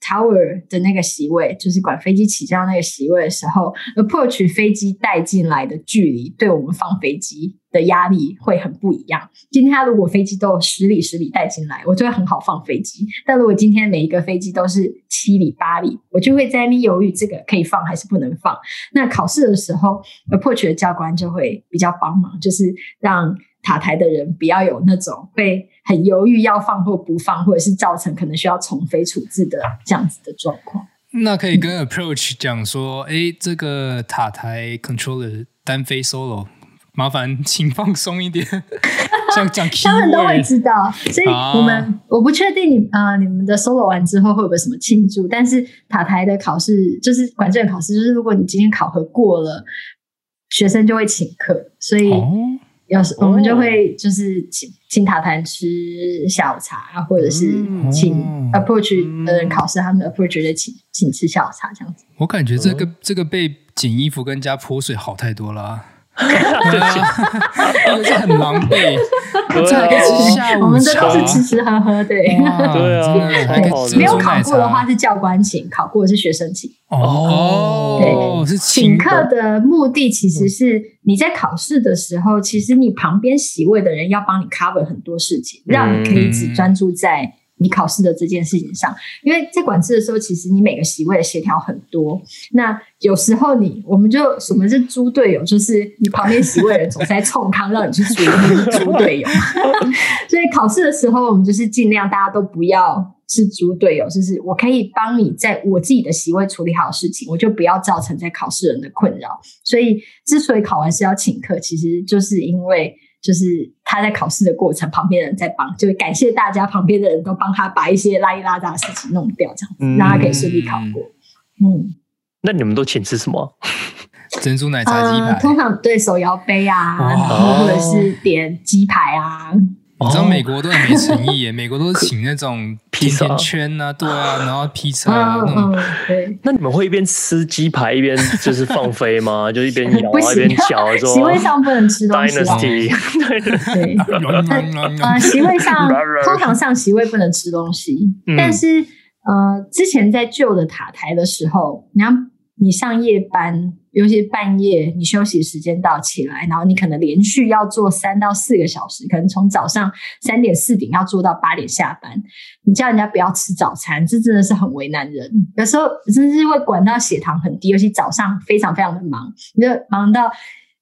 tower 的那个席位，就是管飞机起降那个席位的时候，approach 飞机带进来的距离，对我们放飞机的压力会很不一样。今天他如果飞机都有十里十里带进来，我就会很好放飞机。但如果今天每一个飞机都是七里八里，我就会在那犹豫，这个可以放还是不能放。那考试的时候，approach 的教官就会比较帮忙，就是让塔台的人不要有那种会很犹豫要放或不放，或者是造成可能需要重飞处置的这样子的状况。那可以跟 approach 讲说，哎、嗯，这个塔台 controller 单飞 solo，麻烦请放松一点。像讲他们都会知道，所以我们、啊、我不确定你啊、呃，你们的 solo 完之后会有个什么庆祝，但是塔台的考试就是管制的考试，就是如果你今天考核过了，学生就会请客，所以。哦要是我们就会就是请请塔台吃下午茶，或者是请 approach 的人考试，他们 approach 的请请吃下午茶这样子。我感觉这个这个被捡衣服跟加泼水好太多了、啊，因为这很狼狈。这还可以吃下午茶，我们这都是吃吃喝喝，对对啊，没有考过的话是教官请，考过的是学生请。哦，对，是请客的目的其实是你在考试的时候，其实你旁边席位的人要帮你 cover 很多事情，让你可以只专注在你考试的这件事情上。因为在管制的时候，其实你每个席位的协调很多。那有时候你我们就什么是猪队友，就是你旁边席位的人总在冲康，让你去处理猪队友。所以考试的时候，我们就是尽量大家都不要。是猪队友，就是我可以帮你在我自己的席位处理好事情，我就不要造成在考试人的困扰。所以，之所以考完试要请客，其实就是因为就是他在考试的过程，旁边人在帮，就感谢大家旁边的人都帮他把一些拉一拉杂的事情弄掉，这样子，嗯、让他可以顺利考过。嗯，那你们都请吃什么？珍珠奶茶鸡排、呃，通常对手摇杯啊，然后或者是点鸡排啊。你知道美国都很没诚意耶，美国都是请那种甜甜圈啊，对啊，然后披萨啊那种。那你们会一边吃鸡排一边就是放飞吗？就一边咬一边嚼，说席位上不能吃东西。对对。呃，席位上 通常上席位不能吃东西，但是呃，之前在旧的塔台的时候，你要你上夜班。尤其半夜你休息时间到起来，然后你可能连续要做三到四个小时，可能从早上三点四点要做到八点下班。你叫人家不要吃早餐，这真的是很为难人。有时候真的是会管到血糖很低，尤其早上非常非常的忙，你就忙到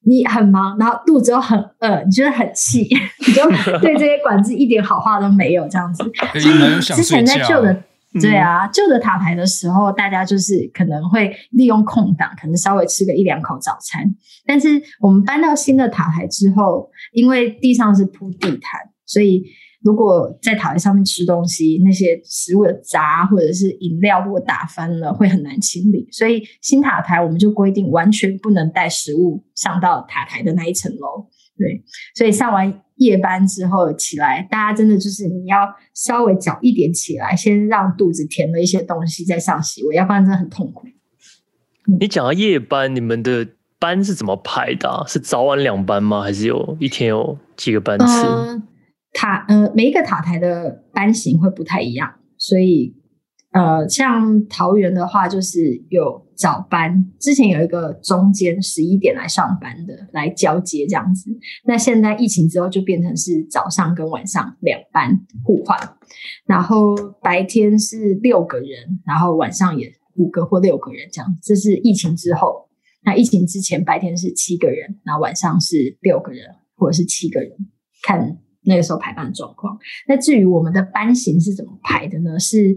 你很忙，然后肚子又很饿，你觉得很气，你就对这些管制一点好话都没有这样子。所以之前在旧的。对啊，旧的塔台的时候，大家就是可能会利用空档，可能稍微吃个一两口早餐。但是我们搬到新的塔台之后，因为地上是铺地毯，所以如果在塔台上面吃东西，那些食物的渣或者是饮料如果打翻了，会很难清理。所以新塔台我们就规定，完全不能带食物上到塔台的那一层楼。对，所以上完夜班之后起来，大家真的就是你要稍微早一点起来，先让肚子填了一些东西再上席位，要不然真的很痛苦。你讲到夜班，你们的班是怎么排的啊？是早晚两班吗？还是有一天有几个班次？呃、塔呃，每一个塔台的班型会不太一样，所以。呃，像桃园的话，就是有早班，之前有一个中间十一点来上班的来交接这样子。那现在疫情之后，就变成是早上跟晚上两班互换，然后白天是六个人，然后晚上也五个或六个人这样。这是疫情之后。那疫情之前，白天是七个人，然后晚上是六个人或者是七个人，看那个时候排班状况。那至于我们的班型是怎么排的呢？是。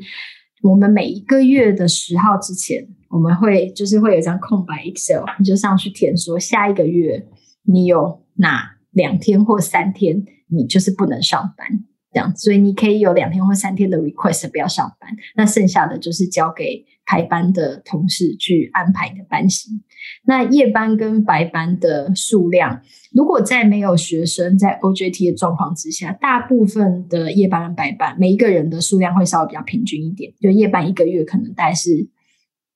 我们每一个月的十号之前，我们会就是会有一张空白 Excel，你就上去填说下一个月你有哪两天或三天你就是不能上班这样，所以你可以有两天或三天的 request 不要上班，那剩下的就是交给排班的同事去安排你的班型。那夜班跟白班的数量。如果在没有学生在 OJT 的状况之下，大部分的夜班跟白班，每一个人的数量会稍微比较平均一点。就夜班一个月可能大概是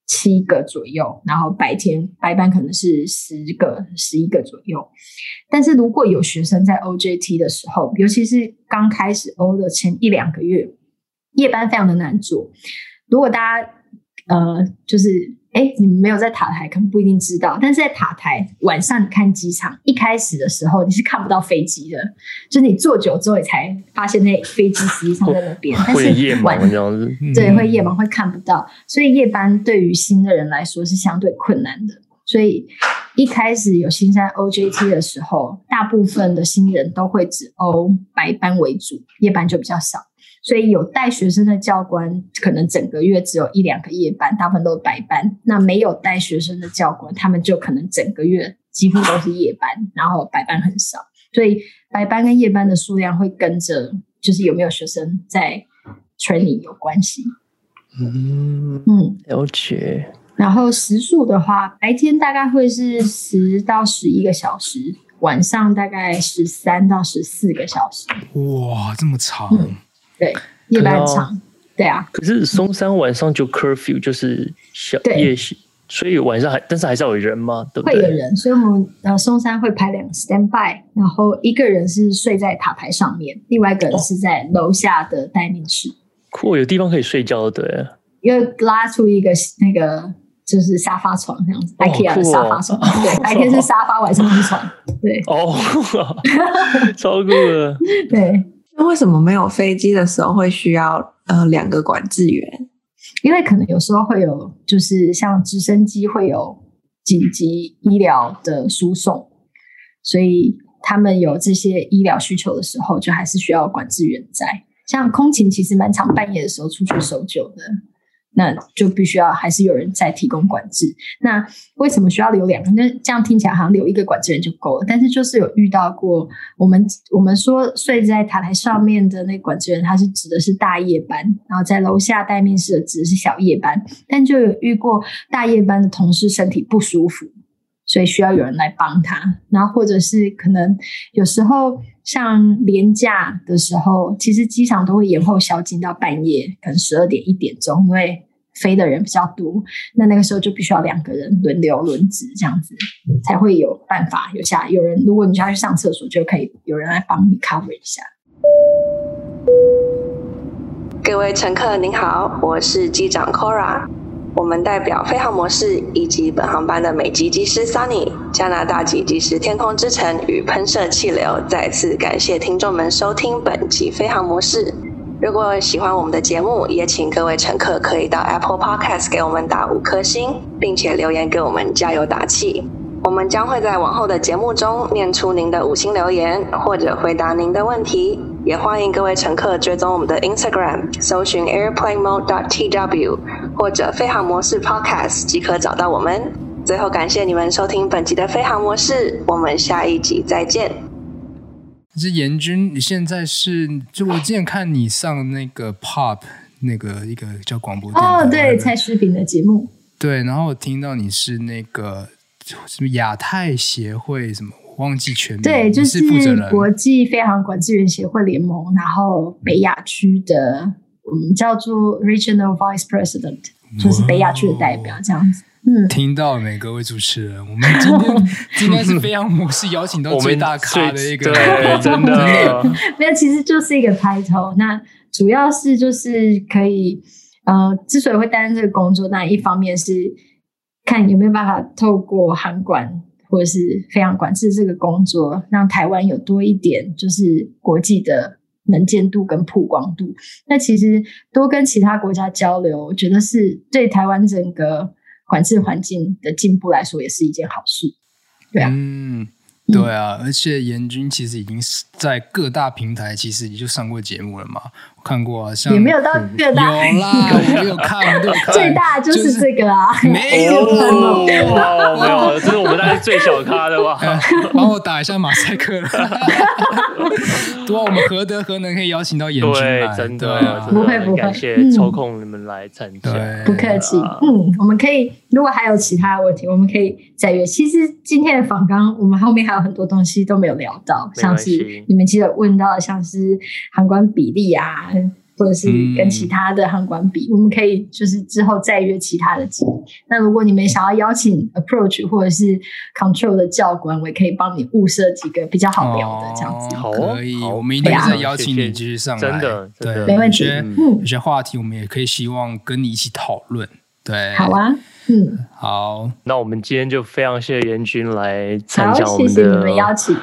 七个左右，然后白天白班可能是十个、十一个左右。但是如果有学生在 OJT 的时候，尤其是刚开始 O 的前一两个月，夜班非常的难做。如果大家呃，就是哎，你们没有在塔台，可能不一定知道。但是在塔台晚上你看机场，一开始的时候你是看不到飞机的，就是你坐久之后，你才发现那飞机实际上在那边。但是会夜盲这样子，对，会夜盲会看不到，所以夜班对于新的人来说是相对困难的。所以一开始有新山 OJT 的时候，大部分的新人都会只 O 白班为主，夜班就比较少。所以有带学生的教官，可能整个月只有一两个夜班，大部分都是白班。那没有带学生的教官，他们就可能整个月几乎都是夜班，然后白班很少。所以白班跟夜班的数量会跟着，就是有没有学生在 training 有关系。嗯嗯，了解。然后时数的话，白天大概会是十到十一个小时，晚上大概十三到十四个小时。哇，这么长！嗯对，夜班很长，对啊。可是松山晚上就 curfew，就是小夜，所以晚上还，但是还是要有人吗？对不对？会有人，所以我们呃松山会排两个 stand by，然后一个人是睡在塔牌上面，另外一个人是在楼下的待命室。酷、哦，有地方可以睡觉，对。又拉出一个那个就是沙发床这样子、哦、，IKEA 的沙发床，哦、对，白天是沙发，晚上是床，对。哦，超酷的，对。那为什么没有飞机的时候会需要呃两个管制员？因为可能有时候会有，就是像直升机会有紧急医疗的输送，所以他们有这些医疗需求的时候，就还是需要管制员在。像空勤其实蛮常半夜的时候出去搜救的。那就必须要还是有人在提供管制。那为什么需要留两个？那这样听起来好像留一个管制员就够了。但是就是有遇到过，我们我们说睡在塔台上面的那管制员，他是指的是大夜班，然后在楼下待面试的指的是小夜班。但就有遇过大夜班的同事身体不舒服，所以需要有人来帮他。然后或者是可能有时候像连假的时候，其实机场都会延后宵禁到半夜，可能十二点一点钟，因为飞的人比较多，那那个时候就必须要两个人轮流轮值，这样子才会有办法有下有人。如果你要去上厕所，就可以有人来帮你 cover 一下。各位乘客您好，我是机长 Cora，我们代表飞航模式以及本航班的美籍机师 Sunny、加拿大籍机师天空之城与喷射气流，再次感谢听众们收听本集飞航模式。如果喜欢我们的节目，也请各位乘客可以到 Apple Podcast 给我们打五颗星，并且留言给我们加油打气。我们将会在往后的节目中念出您的五星留言，或者回答您的问题。也欢迎各位乘客追踪我们的 Instagram，搜寻 Airplane Mode TW 或者飞航模式 Podcast 即可找到我们。最后，感谢你们收听本集的飞航模式，我们下一集再见。是严君，你现在是就我之前看你上那个 Pop 那个一个叫广播电哦，对，蔡诗平的节目，对，然后我听到你是那个什么亚太协会什么，我忘记全名，对，就是国际飞航管制员协会联盟，然后北亚区的，我们，叫做 Regional Vice President，就是北亚区的代表这样子。嗯，听到没，各位主持人，我们今天 今天是非常模式邀请到最大咖的一个，对，真的 没有，其实就是一个 title。那主要是就是可以，呃，之所以会担任这个工作，那一方面是看有没有办法透过韩管或者是非常管制这个工作，让台湾有多一点就是国际的能见度跟曝光度。那其实多跟其他国家交流，我觉得是对台湾整个。管制环境的进步来说，也是一件好事，对啊，嗯，对啊，而且严军其实已经在各大平台，其实你就上过节目了嘛。我看过啊，像也没有到各大，有啦，我没有看，没有看，最大就是这个啊，没有，没有，这是我们那是最小咖的吧？帮我打一下马赛克了。对啊，我们何德何能可以邀请到严君来？真的，不会不会，感谢抽空你们来参加，不客气。嗯，我们可以，如果还有其他的问题，我们可以再约。其实今天的访纲，我们后面还有很多东西都没有聊到，像是你们记得问到的，像是航管比例啊，或者是跟其他的航管比，嗯、我们可以就是之后再约其他的机。那如果你们想要邀请 approach 或者是 control 的教官，我也可以帮你物色几个比较好聊的这样子。好、哦，可以，我们一定会再邀请你继续上来。真的，对，没问题。有些、嗯、有些话题，我们也可以希望跟你一起讨论。对，好啊，嗯，好。那我们今天就非常谢谢彦君来参加我们的，谢谢你们邀请。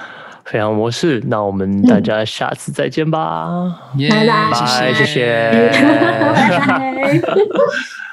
飞扬模式，那我们大家下次再见吧，拜、嗯、拜，谢谢。